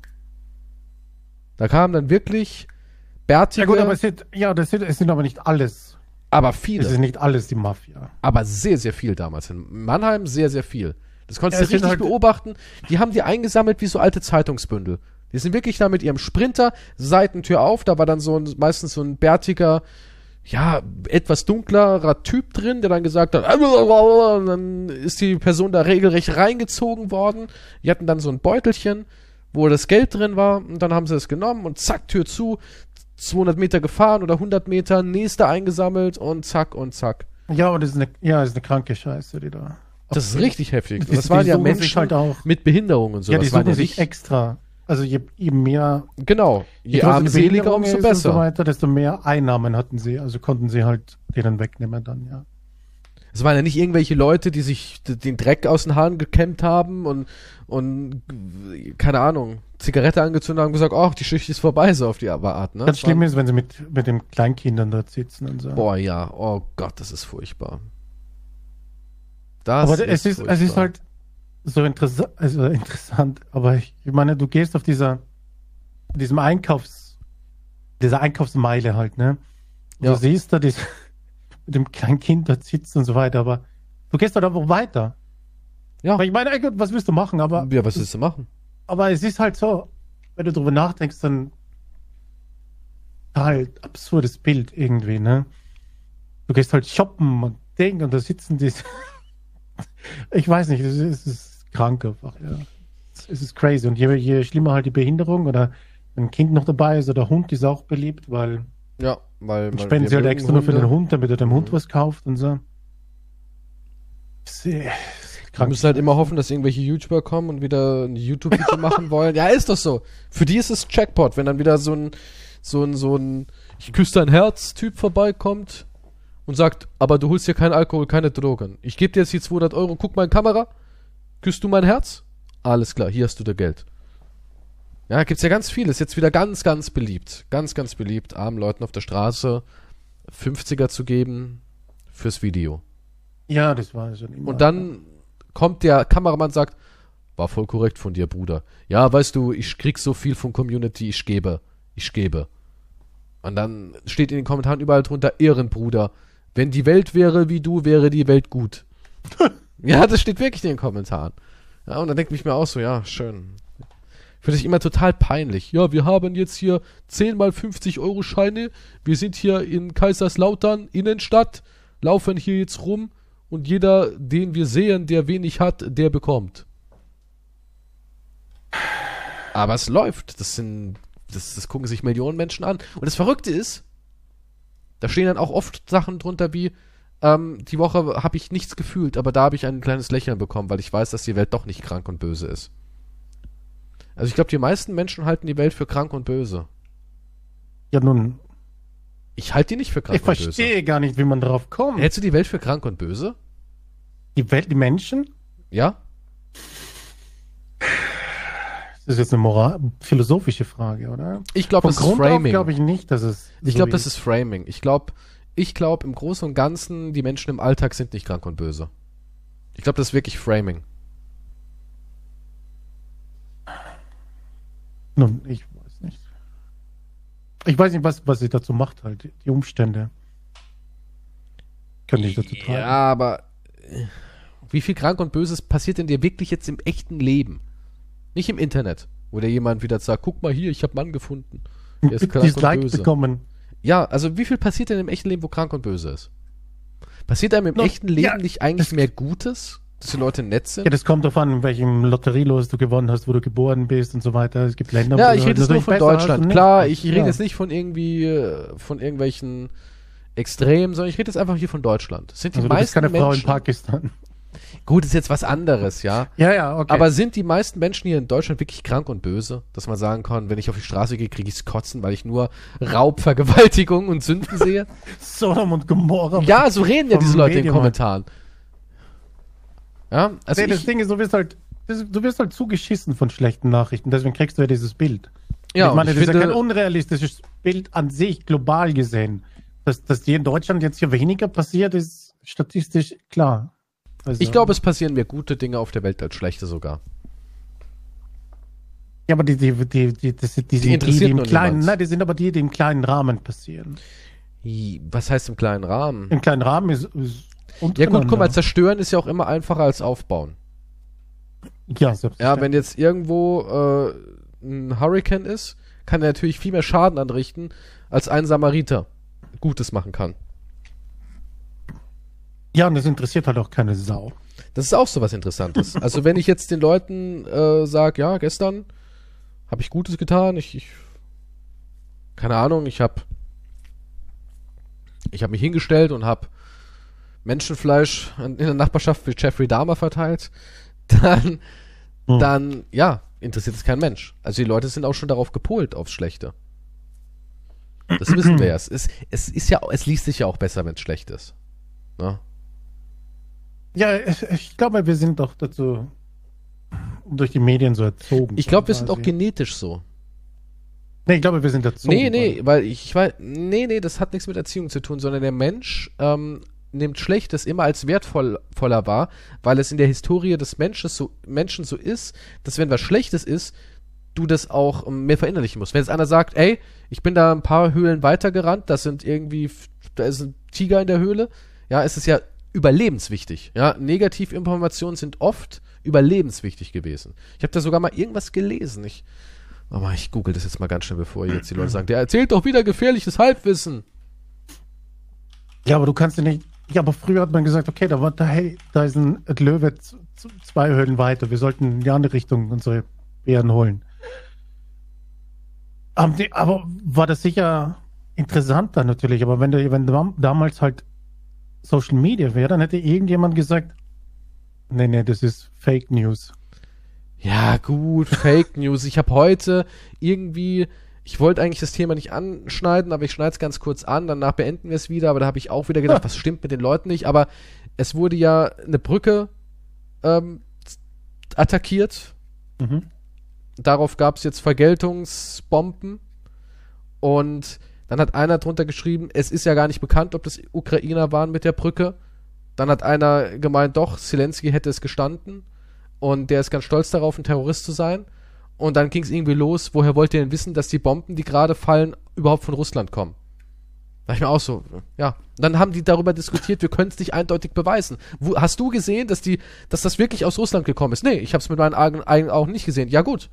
Da kamen dann wirklich bärtige, Ja gut, aber es sind, ja, das sind, es sind aber nicht alles. aber Es viele. ist nicht alles die Mafia. aber sehr, sehr viel damals. In Mannheim sehr, sehr viel. Das konntest Ja, du es richtig halt- beobachten. Die haben die eingesammelt wie so alte Zeitungsbündel. Die sind wirklich da mit ihrem Sprinter, Seitentür auf, da war dann so ein, meistens so ein bärtiger, ja, etwas dunklerer Typ drin, der dann gesagt hat, und dann ist die Person da regelrecht reingezogen worden. Die hatten dann so ein Beutelchen, wo das Geld drin war, und dann haben sie es genommen und zack, Tür zu, 200 Meter gefahren oder 100 Meter, nächste eingesammelt und zack und zack. Ja, und das ist eine, ja, das ist eine kranke Scheiße, die da. Das ist richtig heftig. Die- das die waren ja Menschen halt auch- mit Behinderung und so. ja, die suchen ja sich nicht, extra. Also je, je mehr genau. Je die armseliger, umso besser. Und so weiter, desto mehr Einnahmen hatten sie. Also konnten sie halt denen wegnehmen dann, ja. Es waren ja nicht irgendwelche Leute, die sich den Dreck aus den Haaren gekämmt haben und, und keine Ahnung, Zigarette angezündet haben und gesagt, ach, die Schicht ist vorbei, so auf die Art. Ne? Ganz Es schlimm ist, wenn sie mit, mit den Kleinkindern dort sitzen und so. Boah, ja. Oh Gott, das ist furchtbar. Das aber es ist, es ist furchtbar. halt so interessant, also interessant, aber ich, ich meine, du gehst auf dieser, diesem Einkaufs, dieser Einkaufsmeile halt, ne? Ja. Du siehst da das, mit dem kleinen Kind dort sitzt und so weiter, aber du gehst halt einfach weiter. Ja. Aber ich meine, ey Gott, was willst du machen? Aber, Ja, was willst du machen? Aber es ist halt so, wenn du drüber nachdenkst, dann halt absurdes Bild irgendwie, ne? Du gehst halt shoppen und Ding und da sitzen die. ich weiß nicht, es ist, ist krank einfach, ja. Es ist crazy. Und je, je schlimmer halt die Behinderung oder ein Kind noch dabei ist oder der Hund ist auch beliebt, weil Ja, weil weil spenden sie halt extra nur für den Hunde. Hund, damit er dem Hund Mhm. was kauft und so. Krank. müssen halt immer hoffen, dass irgendwelche YouTuber kommen und wieder ein YouTube-Video machen wollen. Ja, ist doch so. Für die ist es Jackpot, wenn dann wieder so ein, so ein, so ein, ich küsse dein Herz-Typ vorbeikommt und sagt, aber du holst hier keinen Alkohol, keine Drogen. Ich gebe dir jetzt die 200 Euro, guck mal in Kamera, küsst du mein Herz? Alles klar, hier hast du das Geld. Ja, gibt's ja ganz viel. Ist jetzt wieder ganz, ganz beliebt. Ganz, ganz beliebt, armen Leuten auf der Straße 50er zu geben fürs Video. Ja, das war schon immer. Und dann kommt der Kameramann und sagt, war voll korrekt von dir, Bruder. Ja, weißt du, ich krieg so viel von Community, ich gebe, ich gebe. Und dann steht in den Kommentaren überall drunter, Ehrenbruder. Wenn die Welt wäre wie du, wäre die Welt gut. ja, das steht wirklich in den Kommentaren. Ja, und dann denke ich mir auch so, ja, schön. Finde ich immer total peinlich. Ja, wir haben jetzt hier 10 mal 50 Euro Scheine. Wir sind hier in Kaiserslautern, Innenstadt, laufen hier jetzt rum und jeder, den wir sehen, der wenig hat, der bekommt. Aber es läuft. Das sind, das, das gucken sich Millionen Menschen an. Und das Verrückte ist, da stehen dann auch oft Sachen drunter wie, ähm, die Woche habe ich nichts gefühlt, aber da habe ich ein kleines Lächeln bekommen, weil ich weiß, dass die Welt doch nicht krank und böse ist. Also ich glaube, die meisten Menschen halten die Welt für krank und böse. Ja, nun, Ich halte die nicht für krank ich und böse. verstehe gar nicht, wie man drauf kommt. Hältst du die Welt für krank und böse? Die Welt, die Menschen? Ja? Das ist jetzt eine moral philosophische Frage, oder? Ich glaube, das ist Grund auf Framing. glaube ich nicht, dass es. Ich so glaube, das ist. ist Framing. Ich glaube, ich glaube im Großen und Ganzen, die Menschen im Alltag sind nicht krank und böse. Ich glaube, das ist wirklich Framing. Nun, ich. Ich weiß nicht, was, was sie dazu macht, halt. Die Umstände. Könnte ich dazu treiben. Ja, aber äh, wie viel krank und böses passiert denn dir wirklich jetzt im echten Leben? Nicht im Internet, wo dir jemand wieder sagt, guck mal hier, ich habe Mann gefunden. Der ist krank und böse. bekommen. Ja, also wie viel passiert denn im echten Leben, wo krank und böse ist? Passiert einem im No, echten Leben ja, nicht eigentlich mehr Gutes? Dass die Leute nett sind? Ja, das kommt darauf an, in welchem Lotterielos du gewonnen hast, wo du geboren bist und so weiter. Es gibt Länder, Ja, wo ich rede jetzt nur von Deutschland. Klar, ich rede Ja. jetzt nicht von irgendwie, äh, von irgendwelchen Extremen, sondern ich rede jetzt einfach hier von Deutschland. Sind die Also du bist meisten keine Frau in Menschen, Pakistan. gut, ist jetzt was anderes, ja. Ja, ja, okay. Aber sind die meisten Menschen hier in Deutschland wirklich krank und böse? Dass man sagen kann, wenn ich auf die Straße gehe, kriege ich's kotzen, weil ich nur Raub, Vergewaltigung und Sünden sehe? Sodom und Gomorra. ja, so reden ja diese Leute in den. Kommentaren. Ja, also nee, das ich, Ding ist, du wirst halt, du wirst halt zugeschissen von schlechten Nachrichten, deswegen kriegst du ja dieses Bild. ja, ich meine, und das ich ist ja kein finde, unrealistisches Bild an sich, global gesehen. Dass, dass hier in Deutschland jetzt hier weniger passiert, ist statistisch klar. Also, ich glaube, es passieren mehr gute Dinge auf der Welt als schlechte sogar. Ja, aber die, die, die, die, das sind die, die, die interessiert im kleinen, nein, die sind aber die, die im kleinen Rahmen passieren. Was heißt im kleinen Rahmen? Im kleinen Rahmen ist, ist Ja gut, guck mal, zerstören ist ja auch immer einfacher als aufbauen. Ja. Ja, wenn jetzt irgendwo äh, ein Hurricane ist, kann er natürlich viel mehr Schaden anrichten, als ein Samariter Gutes machen kann. ja, und das interessiert halt auch keine Sau. Das ist auch so was Interessantes. Also wenn ich jetzt den Leuten äh, sage, ja, gestern habe ich Gutes getan, ich, ich keine Ahnung, ich habe ich habe mich hingestellt und habe Menschenfleisch in der Nachbarschaft für Jeffrey Dahmer verteilt, dann Hm. dann ja, interessiert es kein Mensch. Also die Leute sind auch schon darauf gepolt aufs Schlechte. Das wissen wir ja. Es ist, es ist ja, es liest sich ja auch besser, wenn es schlecht ist. Ne? Ja, ich, glaube, wir sind doch dazu durch die Medien so erzogen. Ich glaube, wir sind auch genetisch so. Nee, ich glaube, wir sind erzogen. Nee, nee, weil ich, ich weiß, nee, nee, das hat nichts mit Erziehung zu tun, sondern der Mensch ähm, nimmt Schlechtes immer als wertvoller wahr, weil es in der Historie des Menschen so, Menschen so ist, dass wenn was Schlechtes ist, du das auch ähm, mehr verinnerlichen musst. Wenn jetzt einer sagt, ey, ich bin da ein paar Höhlen weitergerannt, das sind irgendwie, da ist ein Tiger in der Höhle, ja, es ist ja überlebenswichtig. Ja, Negativinformationen sind oft überlebenswichtig gewesen. Ich habe da sogar mal irgendwas gelesen. Ich, aber ich google das jetzt mal ganz schnell, bevor jetzt die Leute sagen, der erzählt doch wieder gefährliches Halbwissen. Ja, aber du kannst ja nicht. Ja, aber früher hat man gesagt, okay, da war da, hey, da ist ein Löwe zwei Höhlen weiter. Wir sollten in die andere Richtung unsere Bären holen. Aber, war das sicher interessanter natürlich. Aber wenn du, wenn dam- damals halt Social Media wäre, dann hätte irgendjemand gesagt, nee, nee, das ist Fake News. Ja, gut, Fake News. Ich habe heute irgendwie, ich wollte eigentlich das Thema nicht anschneiden, aber ich schneide es ganz kurz an, danach beenden wir es wieder, aber da habe ich auch wieder gedacht, Ah. was stimmt mit den Leuten nicht, aber es wurde ja eine Brücke ähm, attackiert, Mhm. darauf gab es jetzt Vergeltungsbomben und dann hat einer drunter geschrieben, es ist ja gar nicht bekannt, ob das Ukrainer waren mit der Brücke. Dann hat einer gemeint, doch, Zelensky hätte es gestanden und der ist ganz stolz darauf, ein Terrorist zu sein. Und dann ging es irgendwie los, woher wollt ihr denn wissen, dass die Bomben, die gerade fallen, überhaupt von Russland kommen? Da ich mir auch so, ja. Dann haben die darüber diskutiert, wir können es nicht eindeutig beweisen. Wo, hast du gesehen, dass die, dass das wirklich aus Russland gekommen ist? Nee, ich habe es mit meinen eigenen Augen nicht gesehen. Ja gut,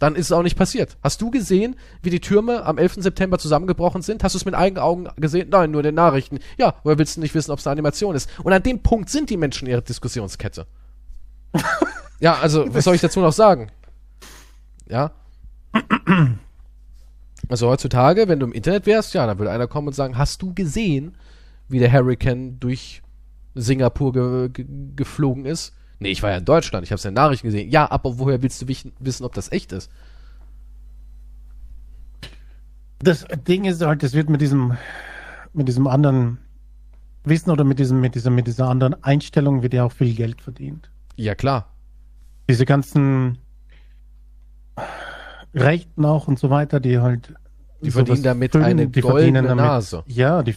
dann ist es auch nicht passiert. Hast du gesehen, wie die Türme am 11. September zusammengebrochen sind? Hast du es mit eigenen Augen gesehen? Nein, nur in den Nachrichten. Ja, woher willst du nicht wissen, ob es eine Animation ist? Und an dem Punkt sind die Menschen ihre Diskussionskette. ja, also, was soll ich dazu noch sagen? Ja. Also heutzutage, wenn du im Internet wärst, ja, dann würde einer kommen und sagen, hast du gesehen, wie der Hurricane durch Singapur ge ge geflogen ist? Nee, ich war ja in Deutschland, ich habe es in den Nachrichten gesehen. Ja, aber woher willst du wissen, ob das echt ist? Das Ding ist halt, es wird mit diesem, mit diesem anderen Wissen oder mit diesem, mit dieser, mit dieser anderen Einstellung wird ja auch viel Geld verdient. Ja, klar. Diese ganzen Rechten auch und so weiter, die halt. Die verdienen damit füllen, eine die goldene damit, Nase. Ja, die.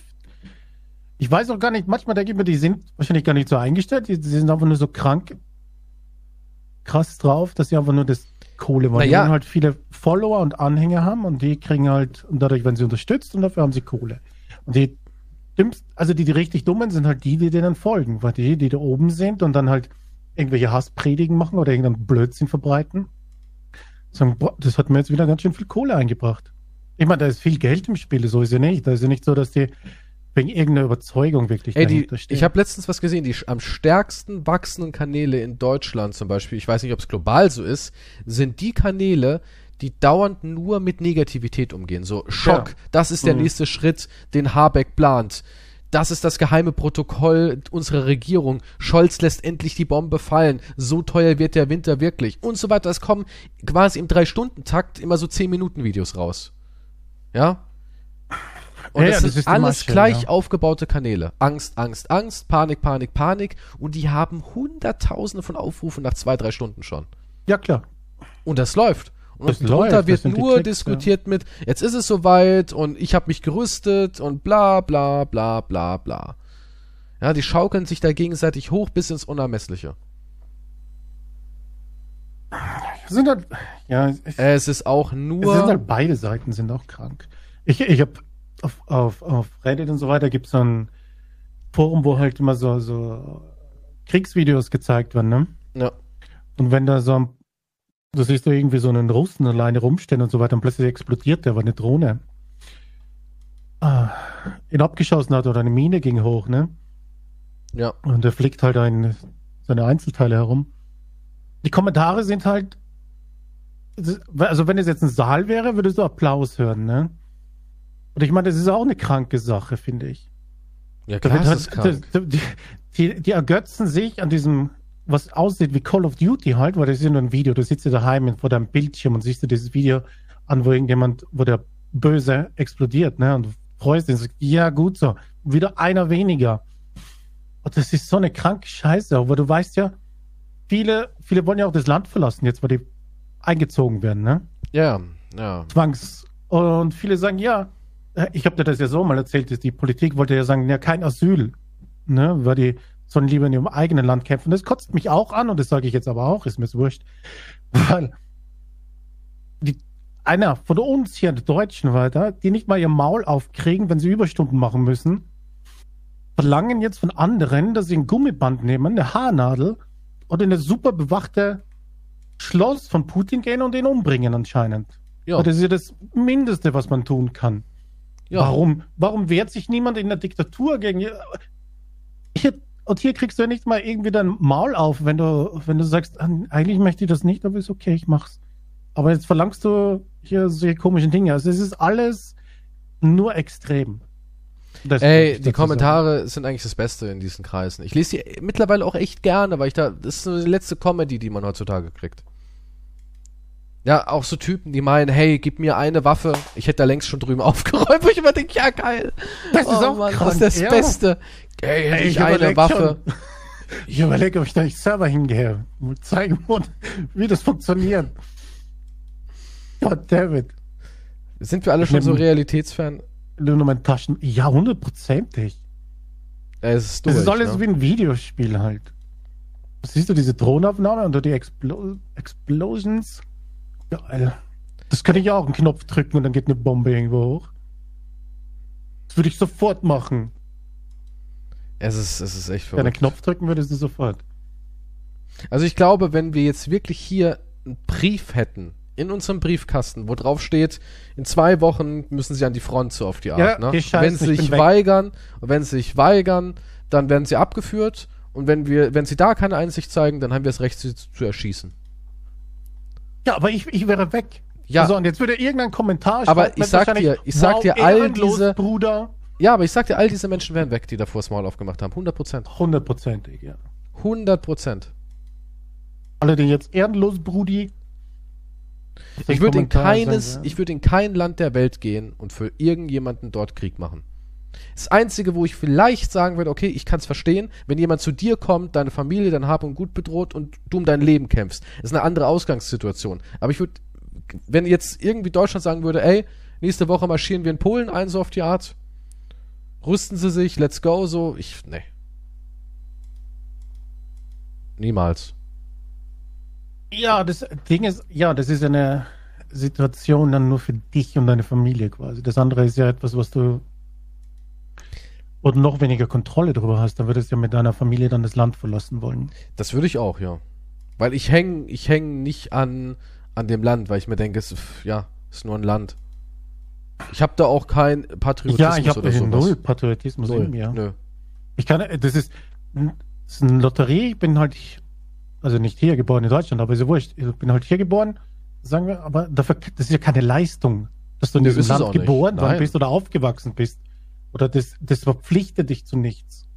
Ich weiß auch gar nicht, manchmal denke ich mir, die sind wahrscheinlich gar nicht so eingestellt, die, die sind einfach nur so krank, krass drauf, dass sie einfach nur das Kohle wollen. Naja. Die halt viele Follower und Anhänger haben und die kriegen halt, und dadurch werden sie unterstützt und dafür haben sie Kohle. Und die dümmst, also die, die richtig dummen sind halt die, die denen folgen, weil die, die da oben sind und dann halt irgendwelche Hasspredigen machen oder irgendeinen Blödsinn verbreiten sagen, boah, das hat mir jetzt wieder ganz schön viel Kohle eingebracht. Ich meine, da ist viel Geld im Spiel, so ist ja nicht. Da ist ja nicht so, dass die wegen irgendeiner Überzeugung wirklich Ey, die, Ich habe letztens was gesehen, die am stärksten wachsenden Kanäle in Deutschland zum Beispiel, ich weiß nicht, ob es global so ist, sind die Kanäle, die dauernd nur mit Negativität umgehen. So, Schock, ja. das ist der mhm. nächste Schritt, den Habeck plant das ist das geheime Protokoll unserer Regierung. Scholz lässt endlich die Bombe fallen. So teuer wird der Winter wirklich. Und so weiter. Es kommen quasi im Drei-Stunden-Takt immer so 10-Minuten-Videos raus. Ja? Und ja, das, ja, sind alles Masche, gleich ja. aufgebaute Kanäle. Angst, Angst, Angst, Panik, Panik, Panik. Und die haben Hunderttausende von Aufrufen nach zwei, drei Stunden schon. Ja, klar. Und das läuft. Und darunter wird nur Klicks, diskutiert ja. mit, jetzt ist es soweit und ich habe mich gerüstet und bla bla bla bla bla. Ja, die schaukeln sich da gegenseitig hoch bis ins Unermessliche. Sind halt, ja, ich, es ist auch nur. Es sind halt beide Seiten sind auch krank. Ich, ich habe auf, auf, auf Reddit und so weiter gibt es so ein Forum, wo halt immer so, so Kriegsvideos gezeigt werden, ne? Ja. Und wenn da so ein Du siehst du irgendwie so einen Russen alleine rumstehen und so weiter und plötzlich explodiert der, war eine Drohne. Ah, ihn abgeschossen hat oder eine Mine ging hoch, ne? Ja. Und er fliegt halt ein, seine Einzelteile herum. Die Kommentare sind halt, also wenn es jetzt ein Saal wäre, würdest du Applaus hören, ne? Und ich meine, das ist auch eine kranke Sache, finde ich. Ja, klar, halt. Die, die, die ergötzen sich an diesem was aussieht wie Call of Duty halt, weil das ist ja nur ein Video. Du sitzt ja daheim vor deinem Bildschirm und siehst dir dieses Video an, wo irgendjemand, wo der Böse explodiert, ne? Und du freust dich und sagst, ja, gut so. Wieder einer weniger. Und das ist so eine kranke Scheiße, aber du weißt ja, viele, viele wollen ja auch das Land verlassen, jetzt, weil die eingezogen werden, ne? Ja, ja. Zwangs. Und viele sagen, ja, ich habe dir das ja so mal erzählt, die Politik wollte ja sagen, ja, kein Asyl, ne? Weil die sondern lieber in ihrem eigenen Land kämpfen. Das kotzt mich auch an und das sage ich jetzt aber auch, ist mir wurscht. Weil die, einer von uns hier, die Deutschen weiter, die nicht mal ihr Maul aufkriegen, wenn sie Überstunden machen müssen, verlangen jetzt von anderen, dass sie ein Gummiband nehmen, eine Haarnadel und in das super bewachte Schloss von Putin gehen und ihn umbringen anscheinend. Ja. das ist ja das Mindeste, was man tun kann. Ja. Warum, warum wehrt sich niemand in der Diktatur gegen... Hier, und hier kriegst du ja nicht mal irgendwie dein Maul auf, wenn du, wenn du sagst, ah, eigentlich möchte ich das nicht, aber ist okay, ich mach's. Aber jetzt verlangst du hier solche komischen Dinge. Also es ist alles nur extrem. Das Ey, die Kommentare sagen. sind eigentlich das Beste in diesen Kreisen. Ich lese die mittlerweile auch echt gerne, weil ich da, das ist so die letzte Comedy, die man heutzutage kriegt. Ja, auch so Typen, die meinen, hey, gib mir eine Waffe. Ich hätte da längst schon drüben aufgeräumt, wo ich immer denke, ja geil. Das oh, ist auch Mann, krank. das ist das ja. Beste. Ey, hätte ich, ich eine Waffe. Schon. Ich überlege, ob ich da nicht selber hingehe und zeigen, wie das funktioniert. Gott David. Sind wir alle schon so realitätsfern? Nur mein Taschen. Ja, hundertprozentig. Es ist durch, das ist alles ne? wie ein Videospiel halt. Siehst du diese Drohnenaufnahme und die Explo Explosions? Geil. Das kann ich auch einen Knopf drücken und dann geht eine Bombe irgendwo hoch. Das würde ich sofort machen. Es ist, es ist echt Wenn einen verrückt. Knopf drücken würdest du sofort. Also ich glaube, wenn wir jetzt wirklich hier einen Brief hätten, in unserem Briefkasten, wo drauf steht, in zwei Wochen müssen sie an die Front so auf die Art. Ja, ne? wenn sie ich sich weigern, und wenn sie sich weigern, dann werden sie abgeführt. Und wenn wir, wenn sie da keine Einsicht zeigen, dann haben wir das Recht, sie zu, zu erschießen. Ja, aber ich, ich wäre weg. Ja. Also, und jetzt würde irgendein Kommentar Aber ich sag dir- ich sag dir, all diese- Bruder, Ja, aber ich sag dir, all diese Menschen wären weg, die davor das Maul aufgemacht haben. 100 Prozent. hundertprozentig, ja. 100 Prozent. Alle, die jetzt ehrenlos, Brudi. Ich würde in sagen, ich würde in kein Land der Welt gehen und für irgendjemanden dort Krieg machen. Das Einzige, wo ich vielleicht sagen würde, okay, ich kann es verstehen, wenn jemand zu dir kommt, deine Familie, dein Hab und Gut bedroht und du um dein Leben kämpfst. Das ist eine andere Ausgangssituation. Aber ich würde, wenn jetzt irgendwie Deutschland sagen würde, ey, nächste Woche marschieren wir in Polen ein, so auf die Art, rüsten sie sich, let's go, so, ich, nee. Niemals. Ja, das Ding ist, ja, das ist eine Situation dann nur für dich und deine Familie quasi. Das andere ist ja etwas, was du wo du noch weniger Kontrolle darüber hast. Dann würdest du ja mit deiner Familie dann das Land verlassen wollen. Das würde ich auch, ja. Weil ich hänge ich häng nicht an, an dem Land, weil ich mir denke, es ist, ja, ist nur ein Land. Ich habe da auch kein Patriotismus ja, ich habe oder sowas. null Patriotismus Null. in mir. Nö. Ich kann, das ist, das ist eine Lotterie. Ich bin halt, also nicht hier geboren in Deutschland, aber ist ja wurscht. Ich bin halt hier geboren, sagen wir, aber dafür, das ist ja keine Leistung, dass du in Nö, diesem Land geboren bist oder aufgewachsen bist. Oder das, das verpflichtet dich zu nichts.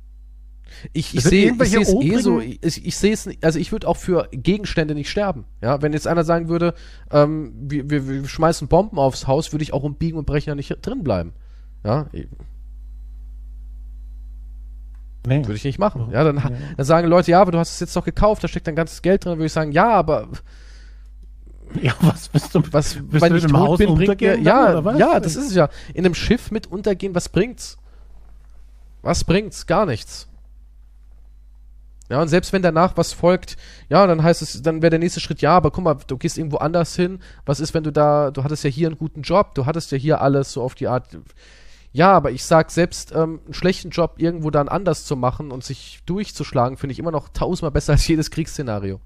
Ich, ich sehe ich es eh so, ich, ich sehe es, also ich würde auch für Gegenstände nicht sterben. Ja, wenn jetzt einer sagen würde, ähm, wir, wir, wir schmeißen Bomben aufs Haus, würde ich auch um Biegen und Brechen nicht drin bleiben. Ja, Nee. würde ich nicht machen. Ja, dann, dann sagen Leute, ja, aber du hast es jetzt doch gekauft, da steckt dein ganzes Geld drin, würde ich sagen, ja, aber Ja, was bist du? was, Willst wenn du ich mit dem tot Haus bin, untergehen dann, ja, ja, das ist es ja. In einem Schiff mit untergehen, was bringt's? Was bringt's? Gar nichts. Ja, und selbst wenn danach was folgt, ja, dann heißt es, dann wäre der nächste Schritt, ja, aber guck mal, du gehst irgendwo anders hin. Was ist, wenn du da, du hattest ja hier einen guten Job, du hattest ja hier alles so auf die Art. Ja, aber ich sag, selbst ähm, einen schlechten Job irgendwo dann anders zu machen und sich durchzuschlagen, finde ich immer noch tausendmal besser als jedes Kriegsszenario.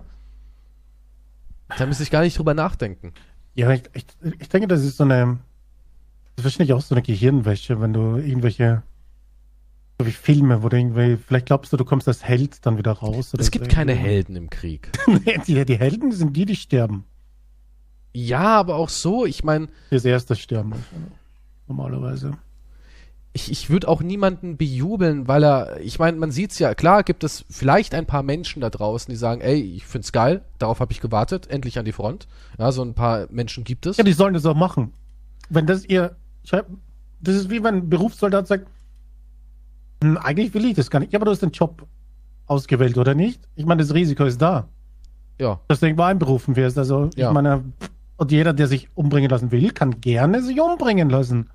Da müsste ich gar nicht drüber nachdenken. Ja, ich, ich, ich denke, das ist so eine, das ist wahrscheinlich auch so eine Gehirnwäsche, wenn du irgendwelche, so wie Filme, wo du irgendwie, vielleicht glaubst du, du kommst als Held dann wieder raus. Oder Es gibt so keine. Helden im Krieg. Nee, die, die Helden sind die, die sterben. Ja, aber auch so, ich meine, Die als erstes sterben. Normalerweise. Ich, ich würde auch niemanden bejubeln, weil er, ich meine, man sieht's ja, klar gibt es vielleicht ein paar Menschen da draußen, die sagen, ey, ich find's geil, darauf habe ich gewartet, endlich an die Front. Ja, so ein paar Menschen gibt es. Ja, die sollen das auch machen. Wenn das ihr, schreibt, das ist wie wenn ein Berufssoldat sagt, "Hm, eigentlich will ich das gar nicht. Ja, aber du hast den Job ausgewählt, oder nicht? Ich meine, das Risiko ist da. Ja, dass du irgendwo einberufen wirst. Also, Ja. ich meine, und jeder, der sich umbringen lassen will, kann gerne sich umbringen lassen.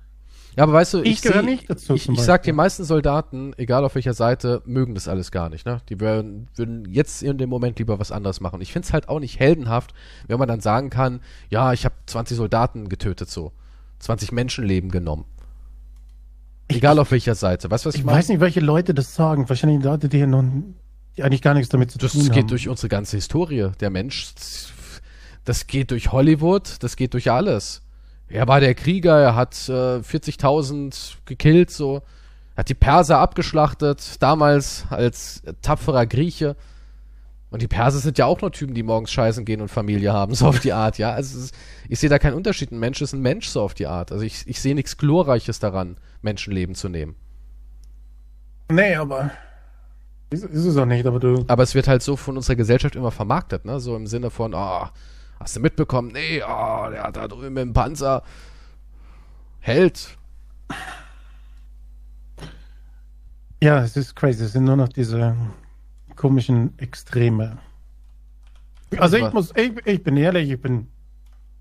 Ja, aber weißt du, Ich gehöre seh- nicht dazu Ich, ich sag, die meisten Soldaten, egal auf welcher Seite, mögen das alles gar nicht. Ne? Die würden, würden jetzt in dem Moment lieber was anderes machen. Ich find's halt auch nicht heldenhaft, wenn man dann sagen kann, ja, ich habe 20 Soldaten getötet, so. 20 Menschenleben genommen. Egal auf welcher Seite. Weißt du, was ich, Ich meine? weiß nicht, welche Leute das sagen. Wahrscheinlich Leute, die, noch, die eigentlich gar nichts damit zu Das tun haben. geht durch unsere ganze Historie. Der Mensch, das geht durch Hollywood, das geht durch alles. Er war der Krieger, er hat äh, 40.000 gekillt, so. Hat die Perser abgeschlachtet, damals als tapferer Grieche. Und die Perser sind ja auch nur Typen, die morgens scheißen gehen und Familie haben, so auf die Art, ja. Also ist, ich sehe da keinen Unterschied. Ein Mensch ist ein Mensch, so auf die Art. Also ich, ich sehe nichts Glorreiches daran, Menschenleben zu nehmen. Nee, aber. Ist, ist es auch nicht, aber du. Aber es wird halt so von unserer Gesellschaft immer vermarktet, ne? So im Sinne von, oh, hast du mitbekommen? Nee, oh, der hat da drüben im Panzer. Held. Ja, es ist crazy. Es sind nur noch diese komischen Extreme. Also ich muss, ich, ich bin ehrlich, ich bin,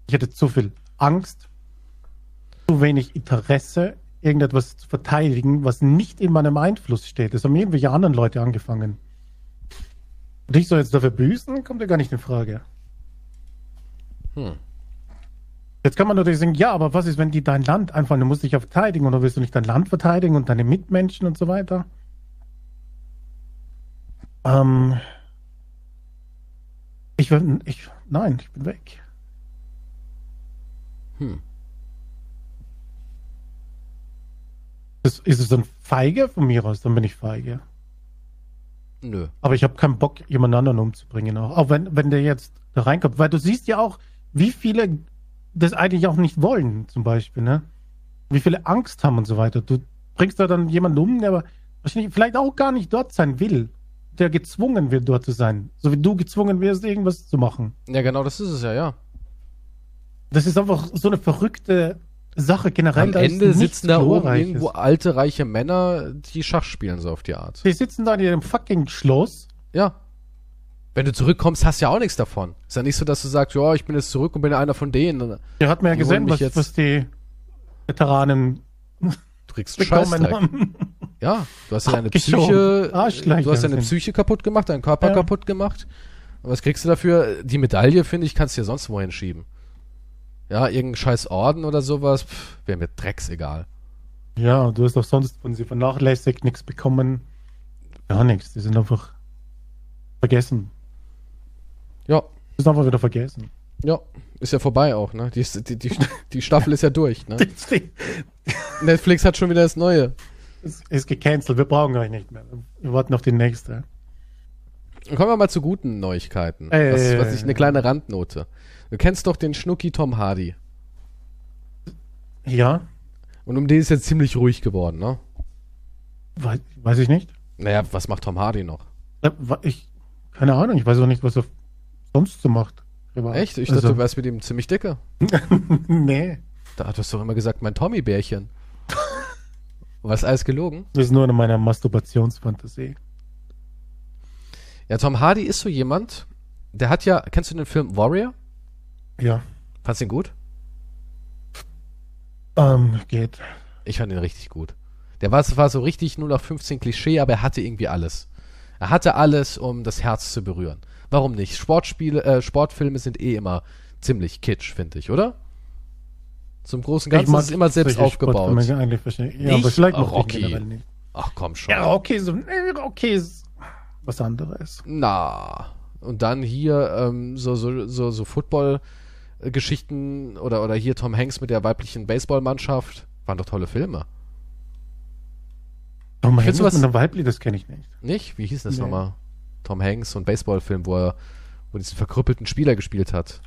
ich hätte zu viel Angst, zu wenig Interesse, irgendetwas zu verteidigen, was nicht in meinem Einfluss steht. Das haben irgendwelche anderen Leute angefangen. Und ich soll jetzt dafür büßen, kommt ja gar nicht in Frage. Hm. Jetzt kann man natürlich sagen, ja, aber was ist, wenn die dein Land einfach, du musst dich ja verteidigen oder willst du nicht dein Land verteidigen und deine Mitmenschen und so weiter? Ähm, ich will, ich, nein, ich bin weg. Hm. Ist, ist es dann feige von mir aus, dann bin ich feige. Nö. Aber ich habe keinen Bock, jemand anderen umzubringen. Auch, auch wenn, wenn der jetzt da reinkommt. Weil du siehst ja auch, wie viele das eigentlich auch nicht wollen, zum Beispiel, ne? Wie viele Angst haben und so weiter. Du bringst da dann jemanden um, der aber wahrscheinlich vielleicht auch gar nicht dort sein will, der gezwungen wird, dort zu sein. So wie du gezwungen wirst, irgendwas zu machen. Ja, genau, das ist es ja, ja. Das ist einfach so eine verrückte Sache generell. Am Ende sitzen da oben irgendwo alte, reiche Männer, die Schach spielen, so auf die Art. Die sitzen da in ihrem fucking Schloss. Ja. Wenn du zurückkommst, hast du ja auch nichts davon. Ist ja nicht so, dass du sagst, ja, ich bin jetzt zurück und bin einer von denen. Der hat mir ja gesehen, was, jetzt. was die Veteranen Du kriegst bekommen haben. Ja, du hast ja deine. Psyche, du hast deine. Psyche kaputt gemacht, deinen Körper Ja. kaputt gemacht. Und was kriegst du dafür? Die Medaille, finde ich, kannst du dir sonst wohin schieben. Ja, irgendein scheiß Orden oder sowas, wäre mir drecksegal. Ja, du hast auch sonst von sie vernachlässigt, nichts bekommen. Gar nichts. Die sind einfach vergessen. Ja, sind einfach wieder vergessen. ja, ist ja vorbei auch, ne? Die, ist- die, die, die Staffel ist ja durch, ne? Netflix hat schon wieder das Neue. Es ist gecancelt. Wir brauchen euch nicht mehr. Wir warten auf die nächste. Kommen wir mal zu guten Neuigkeiten. Äh, was, was ich eine kleine Randnote. Du kennst doch den Schnucki Tom Hardy. Ja, Und um den ist jetzt ziemlich ruhig geworden, ne? weiß, weiß ich nicht. Naja, was macht Tom Hardy noch? Äh, Ich, keine Ahnung, ich weiß auch nicht, was er sonst so macht. privat. Echt? Ich also, dachte, du wärst mit ihm ziemlich dicke. nee, Da hattest du doch immer gesagt, mein Tommy-Bärchen. Was alles gelogen? das ist nur in meiner Masturbationsfantasie. Ja, Tom Hardy ist so jemand, der hat ja, kennst du den Film Warrior? Ja, Fandst du ihn gut? ähm, geht. Ich fand ihn richtig gut. Der war, war so richtig 0 auf 15 Klischee, aber er hatte irgendwie alles. Er hatte alles, um das Herz zu berühren. Warum nicht? Sportspiele, äh, Sportfilme sind eh immer ziemlich kitsch, finde ich, oder? Zum großen Ganzen ist es immer selbst aufgebaut. Sportfilme Eigentlich verstehen. Ja, Nicht? aber vielleicht ich Rocky. nicht. Ach komm schon. Ja, okay, so, nee, okay ist was anderes. Na. Und dann hier ähm, so, so, so, so Football-Geschichten oder, oder hier Tom Hanks mit der weiblichen Baseballmannschaft. Waren doch tolle Filme. Tom Hanks mit einer Weibli, das kenne ich nicht. Nicht? Wie hieß das Nee. nochmal? Tom Hanks, so ein Baseballfilm, wo er wo diesen verkrüppelten Spieler gespielt hat.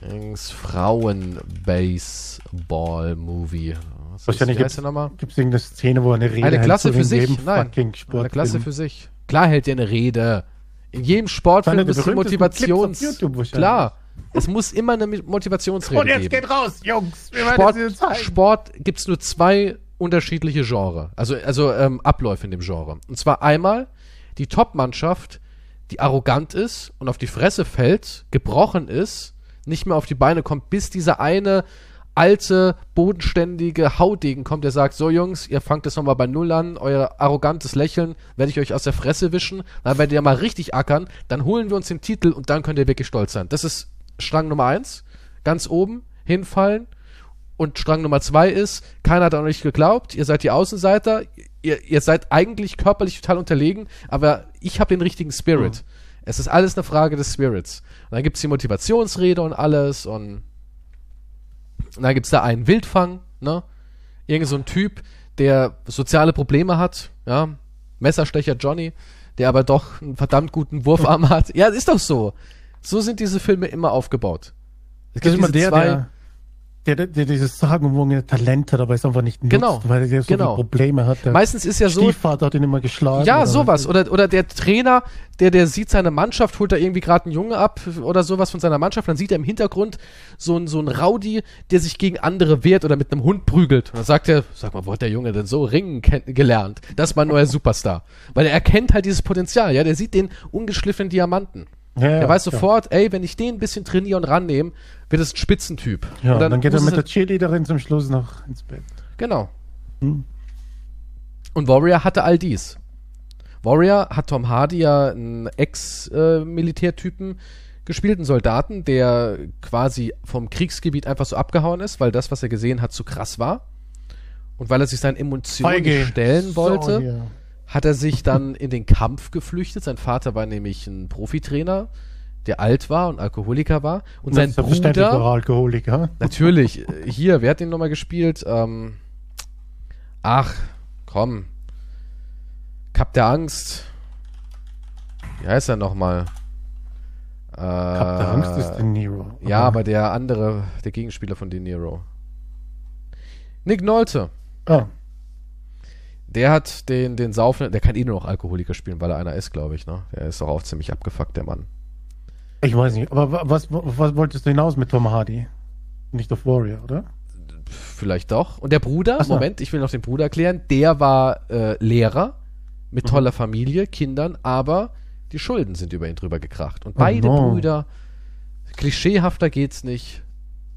Hanks Frauen-Baseball-Movie. Was Wahrscheinlich wie heißt der nochmal? Gibt es irgendeine Szene, wo er eine Rede Eine hält Klasse für sich? Nein. Eine? Klasse für sich. Klar hält er eine Rede. In jedem Sportfilm ist die Motivations... Klar. Es muss immer eine Motivationsrede Und jetzt geben. geht raus, Jungs. Wir Sport. Sport gibt es nur zwei unterschiedliche Genre, also, also ähm, Abläufe in dem Genre. Und zwar einmal die Top-Mannschaft, die arrogant ist und auf die Fresse fällt, gebrochen ist, nicht mehr auf die Beine kommt, bis dieser eine alte, bodenständige Haudegen kommt, der sagt, so Jungs, ihr fangt jetzt nochmal bei Null an, euer arrogantes Lächeln werde ich euch aus der Fresse wischen, dann werdet ihr mal richtig ackern, dann holen wir uns den Titel und dann könnt ihr wirklich stolz sein. Das ist Strang Nummer eins, ganz oben, hinfallen, und Strang Nummer zwei ist, keiner hat an euch geglaubt, ihr seid die Außenseiter, ihr, ihr seid eigentlich körperlich total unterlegen, aber ich habe den richtigen Spirit. Es ist alles eine Frage des Spirits. Und dann gibt's die Motivationsrede und alles und, und dann gibt's da einen Wildfang, ne? Irgend so ein Typ, der soziale Probleme hat, ja, Messerstecher Johnny, der aber doch einen verdammt guten Wurfarm hat. Ja, ist doch so. So sind diese Filme immer aufgebaut. Es Das ist immer der, zwei- der, der, der, der dieses sagenumwogene Talent hat, aber es einfach nicht nutzt, Genau, weil er so genau. viele Probleme hat. Meistens ist ja so, Stiefvater hat ihn immer geschlagen. Ja, oder- sowas. Oder, oder der Trainer, der, der sieht seine Mannschaft, holt da irgendwie gerade einen Junge ab oder sowas von seiner Mannschaft, dann sieht er im Hintergrund so ein, so ein Rowdy, der sich gegen andere wehrt oder mit einem Hund prügelt. Und dann sagt er, sag mal, wo hat der Junge denn so ringen gelernt? Das ist mein neuer Superstar. Weil er erkennt halt dieses Potenzial, ja, der sieht den ungeschliffenen Diamanten. Ja, ja, Der weiß ja. sofort, ey, wenn ich den ein bisschen trainiere und rannehme, wird es ein Spitzentyp. Ja, und dann, geht er mit der Cheerleaderin zum Schluss noch ins Bett. Genau. Hm. Und Warrior hatte all dies. Warrior hat Tom Hardy ja einen Ex-Militärtypen gespielt, einen Soldaten, der quasi vom Kriegsgebiet einfach so abgehauen ist, weil das, was er gesehen hat, zu krass war. Und weil er sich seinen Emotionen Feige. stellen wollte, So, hier. Hat er sich dann in den Kampf geflüchtet. Sein Vater war nämlich ein Profitrainer, der alt war und Alkoholiker war. Und sein Das Bruder, Alkoholiker. natürlich, äh, hier, wer hat den nochmal gespielt? Ähm, ach, komm. Kap der Angst. Wie heißt er nochmal? Äh, Kap der Angst ist De Niro. ja, aber der andere, der Gegenspieler von De Niro. Nick Nolte. Ah, Der hat den, den Saufen, der kann eh nur noch Alkoholiker spielen, weil er einer ist, glaube ich, ne? Der ist doch auch ziemlich abgefuckt, der Mann. ich weiß nicht. Aber wa- was, was wolltest du hinaus mit Tom Hardy? Nicht auf Warrior, oder? Vielleicht doch. Und der Bruder, so. Moment, ich will noch den Bruder erklären, der war äh, Lehrer mit Mhm. toller Familie, Kindern, aber die Schulden sind über ihn drüber gekracht. Und beide Oh no. Brüder, klischeehafter geht's nicht,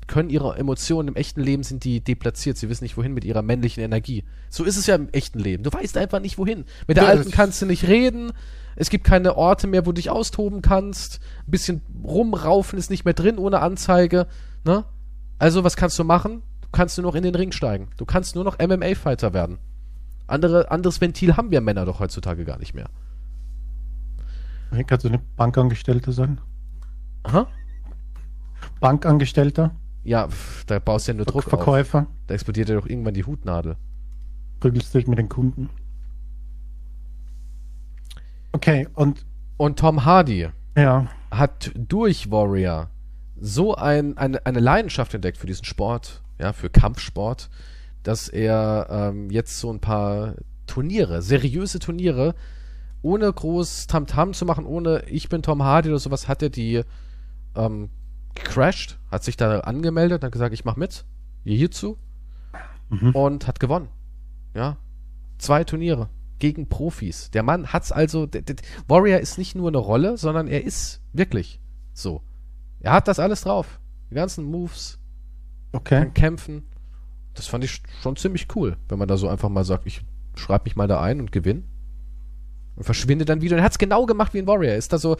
können ihre Emotionen im echten Leben sind die deplatziert. Sie wissen nicht wohin mit ihrer männlichen Energie. So ist es ja im echten Leben. Du weißt einfach nicht wohin. Mit der Ja, Alten kannst du nicht reden. Es gibt keine Orte mehr, wo du dich austoben kannst. Ein bisschen rumraufen ist nicht mehr drin ohne Anzeige. Ne? Also, was kannst du machen? Du kannst nur noch in den Ring steigen. Du kannst nur noch MMA-Fighter werden. Andere, anderes Ventil haben wir Männer doch heutzutage gar nicht mehr. Kannst du eine Bankangestellte sein? Aha. Bankangestellter? Ja, da baust du ja nur Druck auf. Verkäufer? Da explodiert ja doch irgendwann die Hutnadel. Prügelst dich mit den Kunden? Okay, und Und Tom Hardy ja, hat durch Warrior so ein, eine, eine Leidenschaft entdeckt für diesen Sport, ja, für Kampfsport, dass er ähm, jetzt so ein paar Turniere, seriöse Turniere, ohne groß Tamtam zu machen, ohne ich bin Tom Hardy oder sowas, hat er die ähm, gecrashed, hat sich da angemeldet, hat gesagt, ich mach mit, hierzu Mhm. und hat gewonnen. Ja, zwei Turniere gegen Profis. Der Mann hat's also, Warrior ist nicht nur eine Rolle, sondern er ist wirklich so. Er hat das alles drauf. Die ganzen Moves, okay. kann kämpfen. Das fand ich schon ziemlich cool, wenn man da so einfach mal sagt, ich schreibe mich mal da ein und gewinne. Und verschwinde dann wieder. Und er hat's genau gemacht wie ein Warrior. Er ist da so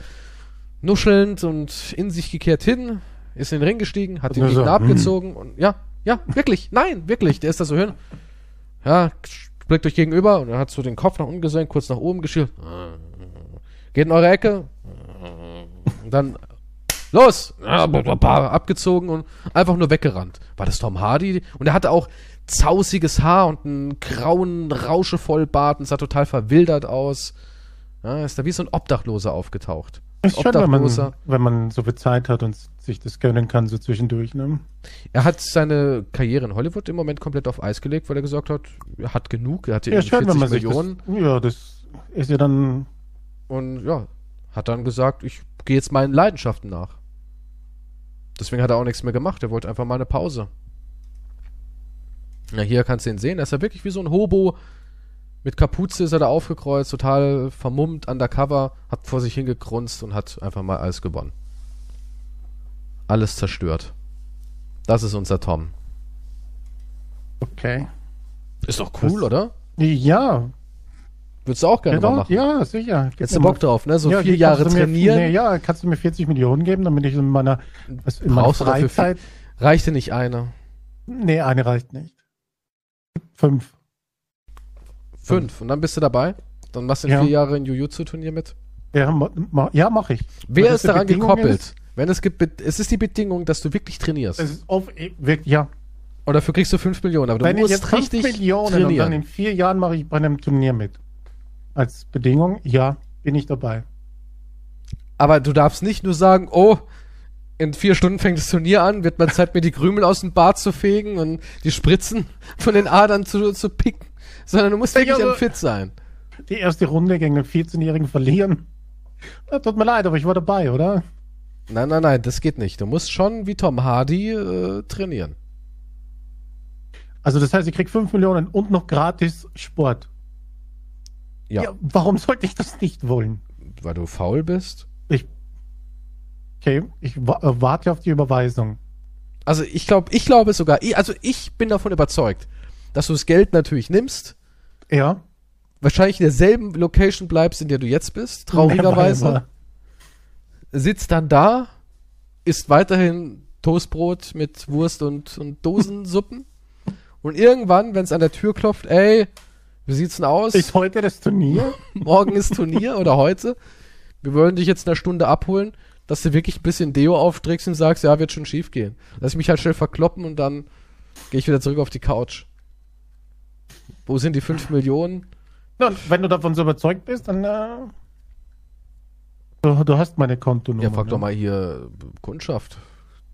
nuschelnd und in sich gekehrt hin, ist in den Ring gestiegen, hat den nur so, Gegner hm. abgezogen und ja, ja, wirklich, nein, wirklich. Der ist da so hin. Ja, blickt euch gegenüber und er hat so den Kopf nach unten gesenkt, kurz nach oben geschielt. Geht in eure Ecke. Und dann los! Abgezogen und einfach nur weggerannt. War das Tom Hardy? Und er hatte auch zausiges Haar und einen grauen Rauschevollbart und sah total verwildert aus. Ja, ist da wie so ein Obdachloser aufgetaucht. Ist schön, wenn man, wenn man so viel Zeit hat und sich das gönnen kann, so zwischendurch. Ne? Er hat seine Karriere in Hollywood im Moment komplett auf Eis gelegt, weil er gesagt hat, er hat genug, er hatte Ja, irgendwie schön, wenn 40 man sich Millionen das, Ja, das ist ja dann. und ja, hat dann gesagt, ich gehe jetzt meinen Leidenschaften nach. Deswegen hat er auch nichts mehr gemacht, er wollte einfach mal eine Pause. Ja, hier kannst du ihn sehen, er ist ja wirklich wie so ein Hobo. Mit Kapuze ist er da aufgekreuzt, total vermummt, undercover, hat vor sich hingegrunzt und hat einfach mal alles gewonnen. Alles zerstört. Das ist unser Tom. Okay. Ist doch cool, Das- oder? Ja, Würdest du auch gerne doch, machen. ja sicher. Gib Jetzt du Bock drauf, ne? So Ja, vier Jahre mir- trainieren. Nee, ja, kannst du mir 40 Millionen geben, damit ich in meiner, was, in meiner Freizeit. Reichte nicht eine. Nee, eine reicht nicht. Fünf. Fünf. Und dann bist du dabei. Dann machst du in Ja. vier Jahre ein Jujutsu-Turnier mit. Ja, ma, ja mache ich. Wer ist daran gekoppelt? ist. Wenn es gibt, es ist die Bedingung, dass du wirklich trainierst. Es ist auf, ja. Und dafür kriegst du fünf Millionen. Aber du Wenn ich musst jetzt 5 richtig Millionen und dann trainieren. in vier Jahren mache ich bei einem Turnier mit. Als Bedingung, ja, bin ich dabei. Aber du darfst nicht nur sagen, oh, in vier Stunden fängt das Turnier an, wird mal Zeit, mir die Krümel aus dem Bart zu fegen und die Spritzen von den Adern zu, zu picken. Sondern du musst Ja, wirklich aber- am fit sein. Die erste Runde gegen einen 14-Jährigen verlieren. Ja, tut mir leid, aber ich war dabei, oder? Nein, nein, nein, das geht nicht. Du musst schon wie Tom Hardy äh, trainieren. Also das heißt, ich krieg 5 Millionen und noch gratis Sport. Ja, warum sollte ich das nicht wollen? weil du faul bist. Ich, okay, ich äh, warte auf die Überweisung. Also ich glaube, ich glaube sogar, also ich bin davon überzeugt, dass du das Geld natürlich nimmst, Ja. wahrscheinlich in derselben Location bleibst, in der du jetzt bist, traurigerweise, sitzt dann da isst weiterhin Toastbrot mit Wurst und, und Dosensuppen. Und irgendwann, wenn es an der Tür klopft, ey, wie sieht's denn aus? Ist heute das Turnier? Morgen ist Turnier oder heute. Wir wollen dich jetzt in einer Stunde abholen, dass du wirklich ein bisschen Deo aufträgst und sagst, ja, wird schon schief gehen. Lass mich halt schnell verkloppen und dann gehe ich wieder zurück auf die Couch. Wo sind die 5 Millionen? Ja, wenn du davon so überzeugt bist, dann äh, du, du hast meine Kontonummer. Ja, frag ne? doch mal hier äh, Kundschaft,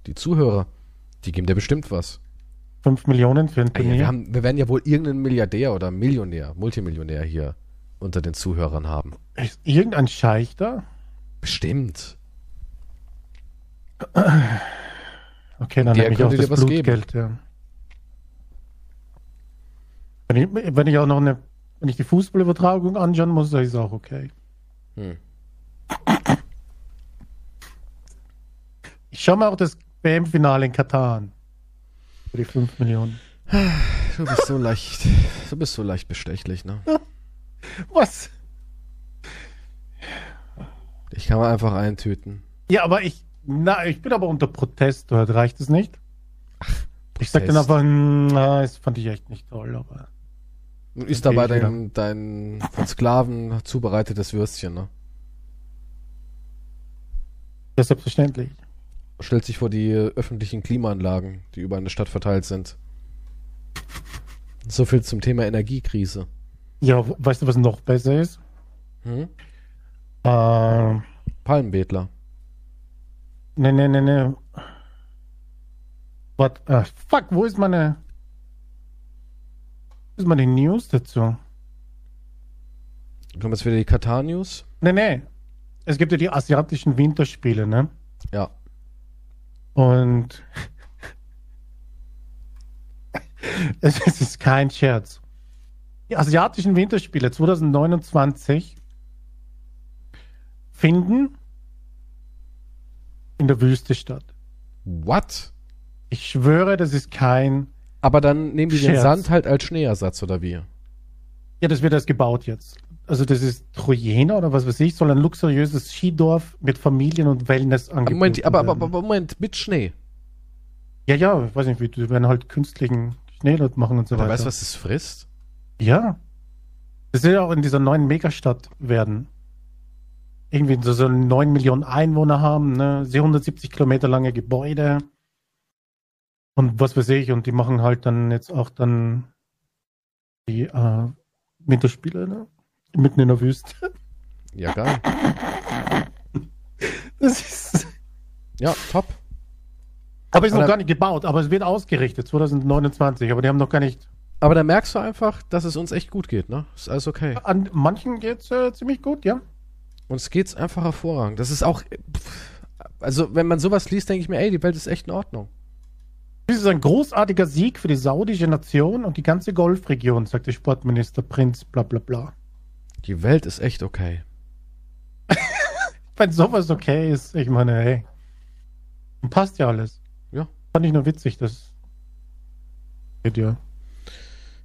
die Zuhörer. Die geben dir bestimmt was. 5 Millionen für ein Ah ja, Turnier. wir, haben, wir werden ja wohl irgendeinen Milliardär oder Millionär, Multimillionär hier unter den Zuhörern haben. Ist irgendein Scheich da? Bestimmt. Okay, dann nehme ich auch das dir was geben. Blutgeld, ja. Wenn ich, wenn ich auch noch eine, wenn ich die Fußballübertragung anschauen muss, dann ist es auch okay. Hm. Ich schaue mir auch das WM-Finale in Katar an. Für die 5 Millionen. Du bist so leicht, du bist so leicht bestechlich, ne? Was? Ich kann mal einfach eintüten. Ja, aber ich, na, ich bin aber unter Protest, dort reicht es nicht. Ich sag dann aber, na, das fand ich echt nicht toll, aber. Du isst dabei dein, dein von Sklaven zubereitetes Würstchen, ne? Ja, selbstverständlich. Stellt sich vor die äh, öffentlichen Klimaanlagen, die über eine Stadt verteilt sind. So viel zum Thema Energiekrise. Ja, weißt du, was noch besser ist? Hm? Äh, Palmenbedler. ne, ne, ne, ne. Was, äh, fuck, wo ist meine, ist meine News dazu? Kommen jetzt wieder die Katar-News? Ne, ne. Es gibt ja die asiatischen Winterspiele, ne? Ja. Und es ist kein Scherz. Die asiatischen Winterspiele 2029 finden in der Wüste statt. What? Ich schwöre, das ist kein. Aber dann nehmen die den Scherz. Sand halt als Schneeersatz, oder wie? Ja, das wird erst gebaut jetzt. Also das ist Trojena oder was weiß ich, soll ein luxuriöses Skidorf mit Familien und Wellness Aber angeboten Moment, aber, aber, aber Moment, mit Schnee. Ja, ja, ich weiß nicht, wie, die werden halt künstlichen Schnee dort machen und so Wer weiter. weiß, was es frisst? Ja. Das ja auch in dieser neuen Megastadt werden. Irgendwie so, so 9 Millionen Einwohner haben, ne? 770 Kilometer lange Gebäude. Und was weiß ich, und die machen halt dann jetzt auch dann die äh, Winterspiele, ne? Mitten in der Wüste. Ja, geil. Das ist. Ja, top. Aber ist Aber noch gar nicht gebaut, aber es wird ausgerichtet, 2029, aber die haben noch gar nicht. Aber da merkst du einfach, dass es uns echt gut geht, ne? Ist alles okay. An manchen geht's äh, ziemlich gut, ja. Uns geht's einfach hervorragend. Das ist auch. pff, Also, wenn man sowas liest, denke ich mir, ey, die Welt ist echt in Ordnung. Dies ist ein großartiger Sieg für die saudische Nation und die ganze Golfregion, sagte Sportminister Prinz, bla bla bla. Die Welt ist echt okay. Wenn sowas okay ist, ich meine, hey, passt ja alles. Ja. Fand ich nur witzig, das geht ja.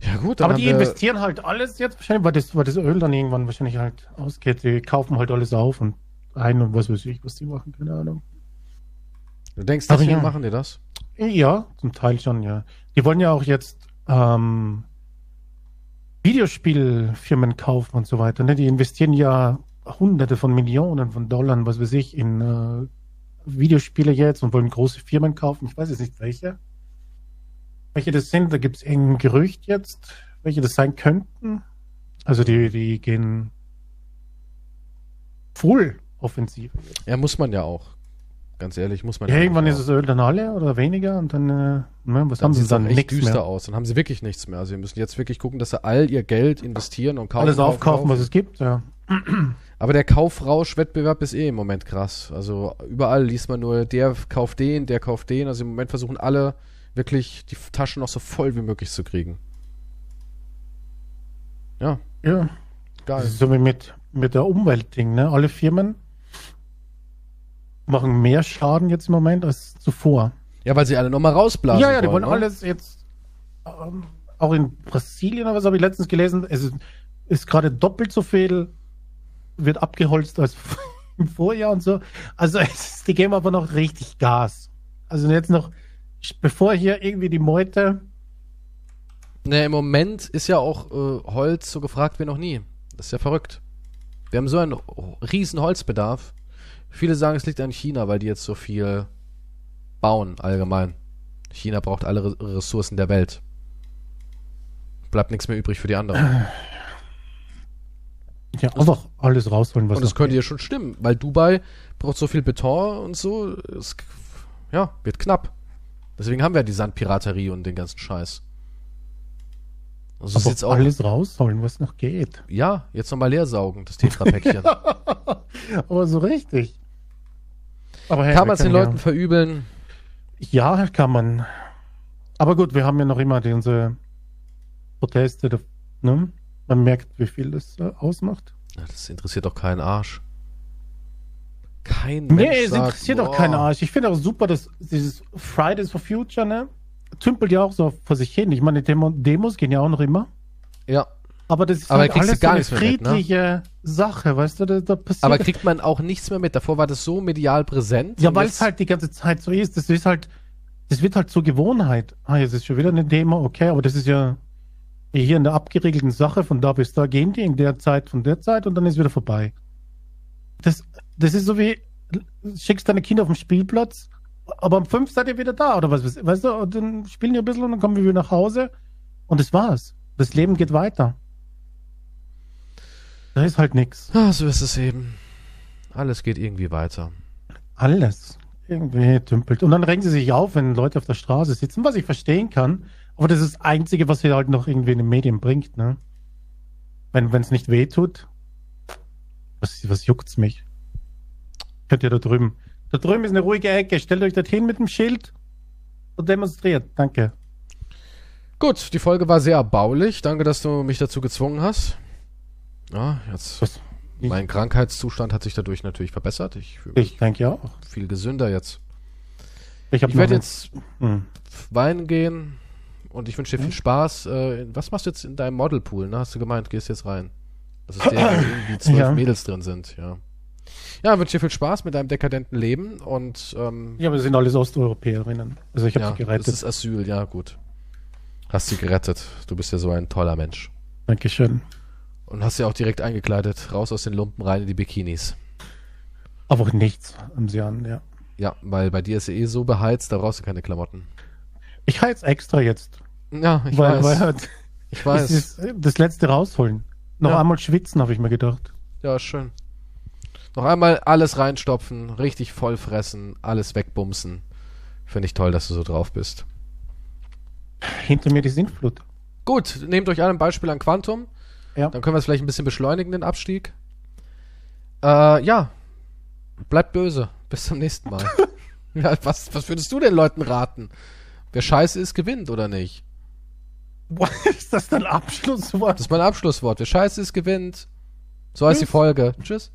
Ja, gut, Aber die investieren halt alles jetzt wahrscheinlich, weil das, weil das Öl dann irgendwann wahrscheinlich halt ausgeht. Die kaufen halt alles auf und ein und was weiß ich, was die machen, keine Ahnung. Du denkst, deswegen ja. machen die das? Ja, zum Teil schon, ja. Die wollen ja auch jetzt ähm, Videospielfirmen kaufen und so weiter. Ne? Die investieren ja Hunderte von Millionen von Dollar, was weiß ich, in äh, Videospiele jetzt und wollen große Firmen kaufen. Ich weiß jetzt nicht welche. Welche das sind, da gibt es irgendein Gerücht jetzt, welche das sein könnten. Also die, die gehen full offensiv. Ja, muss man ja auch. Ganz ehrlich, muss man Ja, ja irgendwann ist das Öl dann alle oder weniger und dann, äh, ne, was Dann haben sieht sie es dann? echt Nichts düster mehr. aus. Dann haben sie wirklich nichts mehr. Also sie müssen jetzt wirklich gucken, dass sie all ihr Geld investieren und kaufen. Alles kaufen, aufkaufen, was es gibt, ja. Aber der Kaufrausch-Wettbewerb ist eh im Moment krass. Also überall liest man nur, der kauft den, der kauft den. Also im Moment versuchen alle wirklich die Taschen noch so voll wie möglich zu kriegen. Ja, Ja, das geil. ist so wie mit, mit der Umweltding, ne? Alle Firmen machen mehr Schaden jetzt im Moment als zuvor. Ja, weil sie alle nochmal rausblasen ja, ja, die wollen ne? alles jetzt, ähm, auch in Brasilien oder was habe ich letztens gelesen, es ist, ist gerade doppelt so viel wird abgeholzt als, im Vorjahr und so. Also es, die geben aber noch richtig Gas. Also jetzt noch, bevor hier irgendwie die Meute. Ne, im Moment ist ja auch äh, Holz so gefragt wie noch nie. Das ist ja verrückt. Wir haben so einen riesen Holzbedarf. Viele sagen, es liegt an China, weil die jetzt so viel bauen allgemein. China braucht alle Ressourcen der Welt. Bleibt nichts mehr übrig für die anderen. Ja, einfach alles rausholen, was Und das könnte ja schon stimmen, weil Dubai braucht so viel Beton und so. Es, ja, wird knapp. Deswegen haben wir ja die Sandpiraterie und den ganzen Scheiß. Also Aber jetzt auch alles rausholen, was noch geht. Ja, jetzt nochmal leer saugen, das Tetra-Päckchen. Aber so richtig. Aber hey, kann man es den Leuten ja. verübeln? Ja, kann man. Aber gut, wir haben ja noch immer diese Proteste, ne? Man merkt, wie viel das äh, ausmacht. Ja, das interessiert doch keinen Arsch. Kein Mensch Nee, es sagt, interessiert boah. doch keinen Arsch. Ich finde auch super, dass dieses Fridays for Future, ne? Tümpelt ja auch so vor sich hin. Ich meine, Demo Demos gehen ja auch noch immer. Ja. Aber das ist Aber halt alles gar eine friedliche mit, ne? Sache, weißt du? Da, da passiert Aber kriegt man auch nichts mehr mit. Davor war das so medial präsent. Ja, weil es halt die ganze Zeit so ist. Das ist halt, das wird halt zur Gewohnheit. Ah, jetzt ist schon wieder eine Demo, okay, aber das ist ja hier in der abgeregelten Sache, von da bis da gehen die in der Zeit, von der Zeit und dann ist wieder vorbei. Das, das ist so wie, schickst deine Kinder auf den Spielplatz, aber um fünf seid ihr wieder da, oder was, weißt du, und dann spielen die ein bisschen und dann kommen wir wieder nach Hause und das war's. Das Leben geht weiter. Da ist halt nichts. Ah, so ist es eben. Alles geht irgendwie weiter. Alles. Irgendwie tümpelt. Und dann regen sie sich auf, wenn Leute auf der Straße sitzen, was ich verstehen kann. Aber das ist das Einzige, was sie halt noch irgendwie in den Medien bringt, ne? Wenn es nicht weh tut, was, was juckt's mich? Könnt ihr da drüben. Da drüben ist eine ruhige Ecke. Stellt euch dorthin mit dem Schild und demonstriert. Danke. Gut, die Folge war sehr erbaulich. Danke, dass du mich dazu gezwungen hast. Ja, jetzt. Was? Mein Krankheitszustand hat sich dadurch natürlich verbessert. Ich, ich denke ja auch. Viel gesünder jetzt. Ich, ich werde jetzt hm. weinen gehen, und ich wünsche dir viel Spaß. Äh, was machst du jetzt in deinem Modelpool? Ne? Hast du gemeint, gehst jetzt rein? Das ist der, wo irgendwie zwölf ja. Mädels drin sind, ja. Ja, wünsche dir viel Spaß mit deinem dekadenten Leben und ähm, Ja, wir sind alles Osteuropäerinnen. Also ich habe ja, sie gerettet. Das ist Asyl, ja gut. Hast sie gerettet. Du bist ja so ein toller Mensch. Dankeschön. Und hast sie auch direkt eingekleidet, raus aus den Lumpen, rein in die Bikinis. Aber nichts haben sie an, ja. Ja, weil bei dir ist sie eh so beheizt, da brauchst du keine Klamotten. Ich heiz extra jetzt. Ja, ich weil, weiß. Weil halt ich weiß. Das, das letzte rausholen. Noch ja. einmal schwitzen, habe ich mir gedacht. Ja, schön. Noch einmal alles reinstopfen, richtig voll fressen, alles wegbumsen. Finde ich toll, dass du so drauf bist. Hinter mir die Sintflut. Gut, nehmt euch ein Beispiel an Quantum. Ja. Dann können wir es vielleicht ein bisschen beschleunigen, den Abstieg. Äh, ja. Bleibt böse. Bis zum nächsten Mal. ja, was, was würdest du den Leuten raten? Wer scheiße ist, gewinnt, oder nicht? Boah, ist das dein Abschlusswort? Das ist mein Abschlusswort. Wer scheiße ist, gewinnt. So heißt Tschüss. die Folge. Tschüss.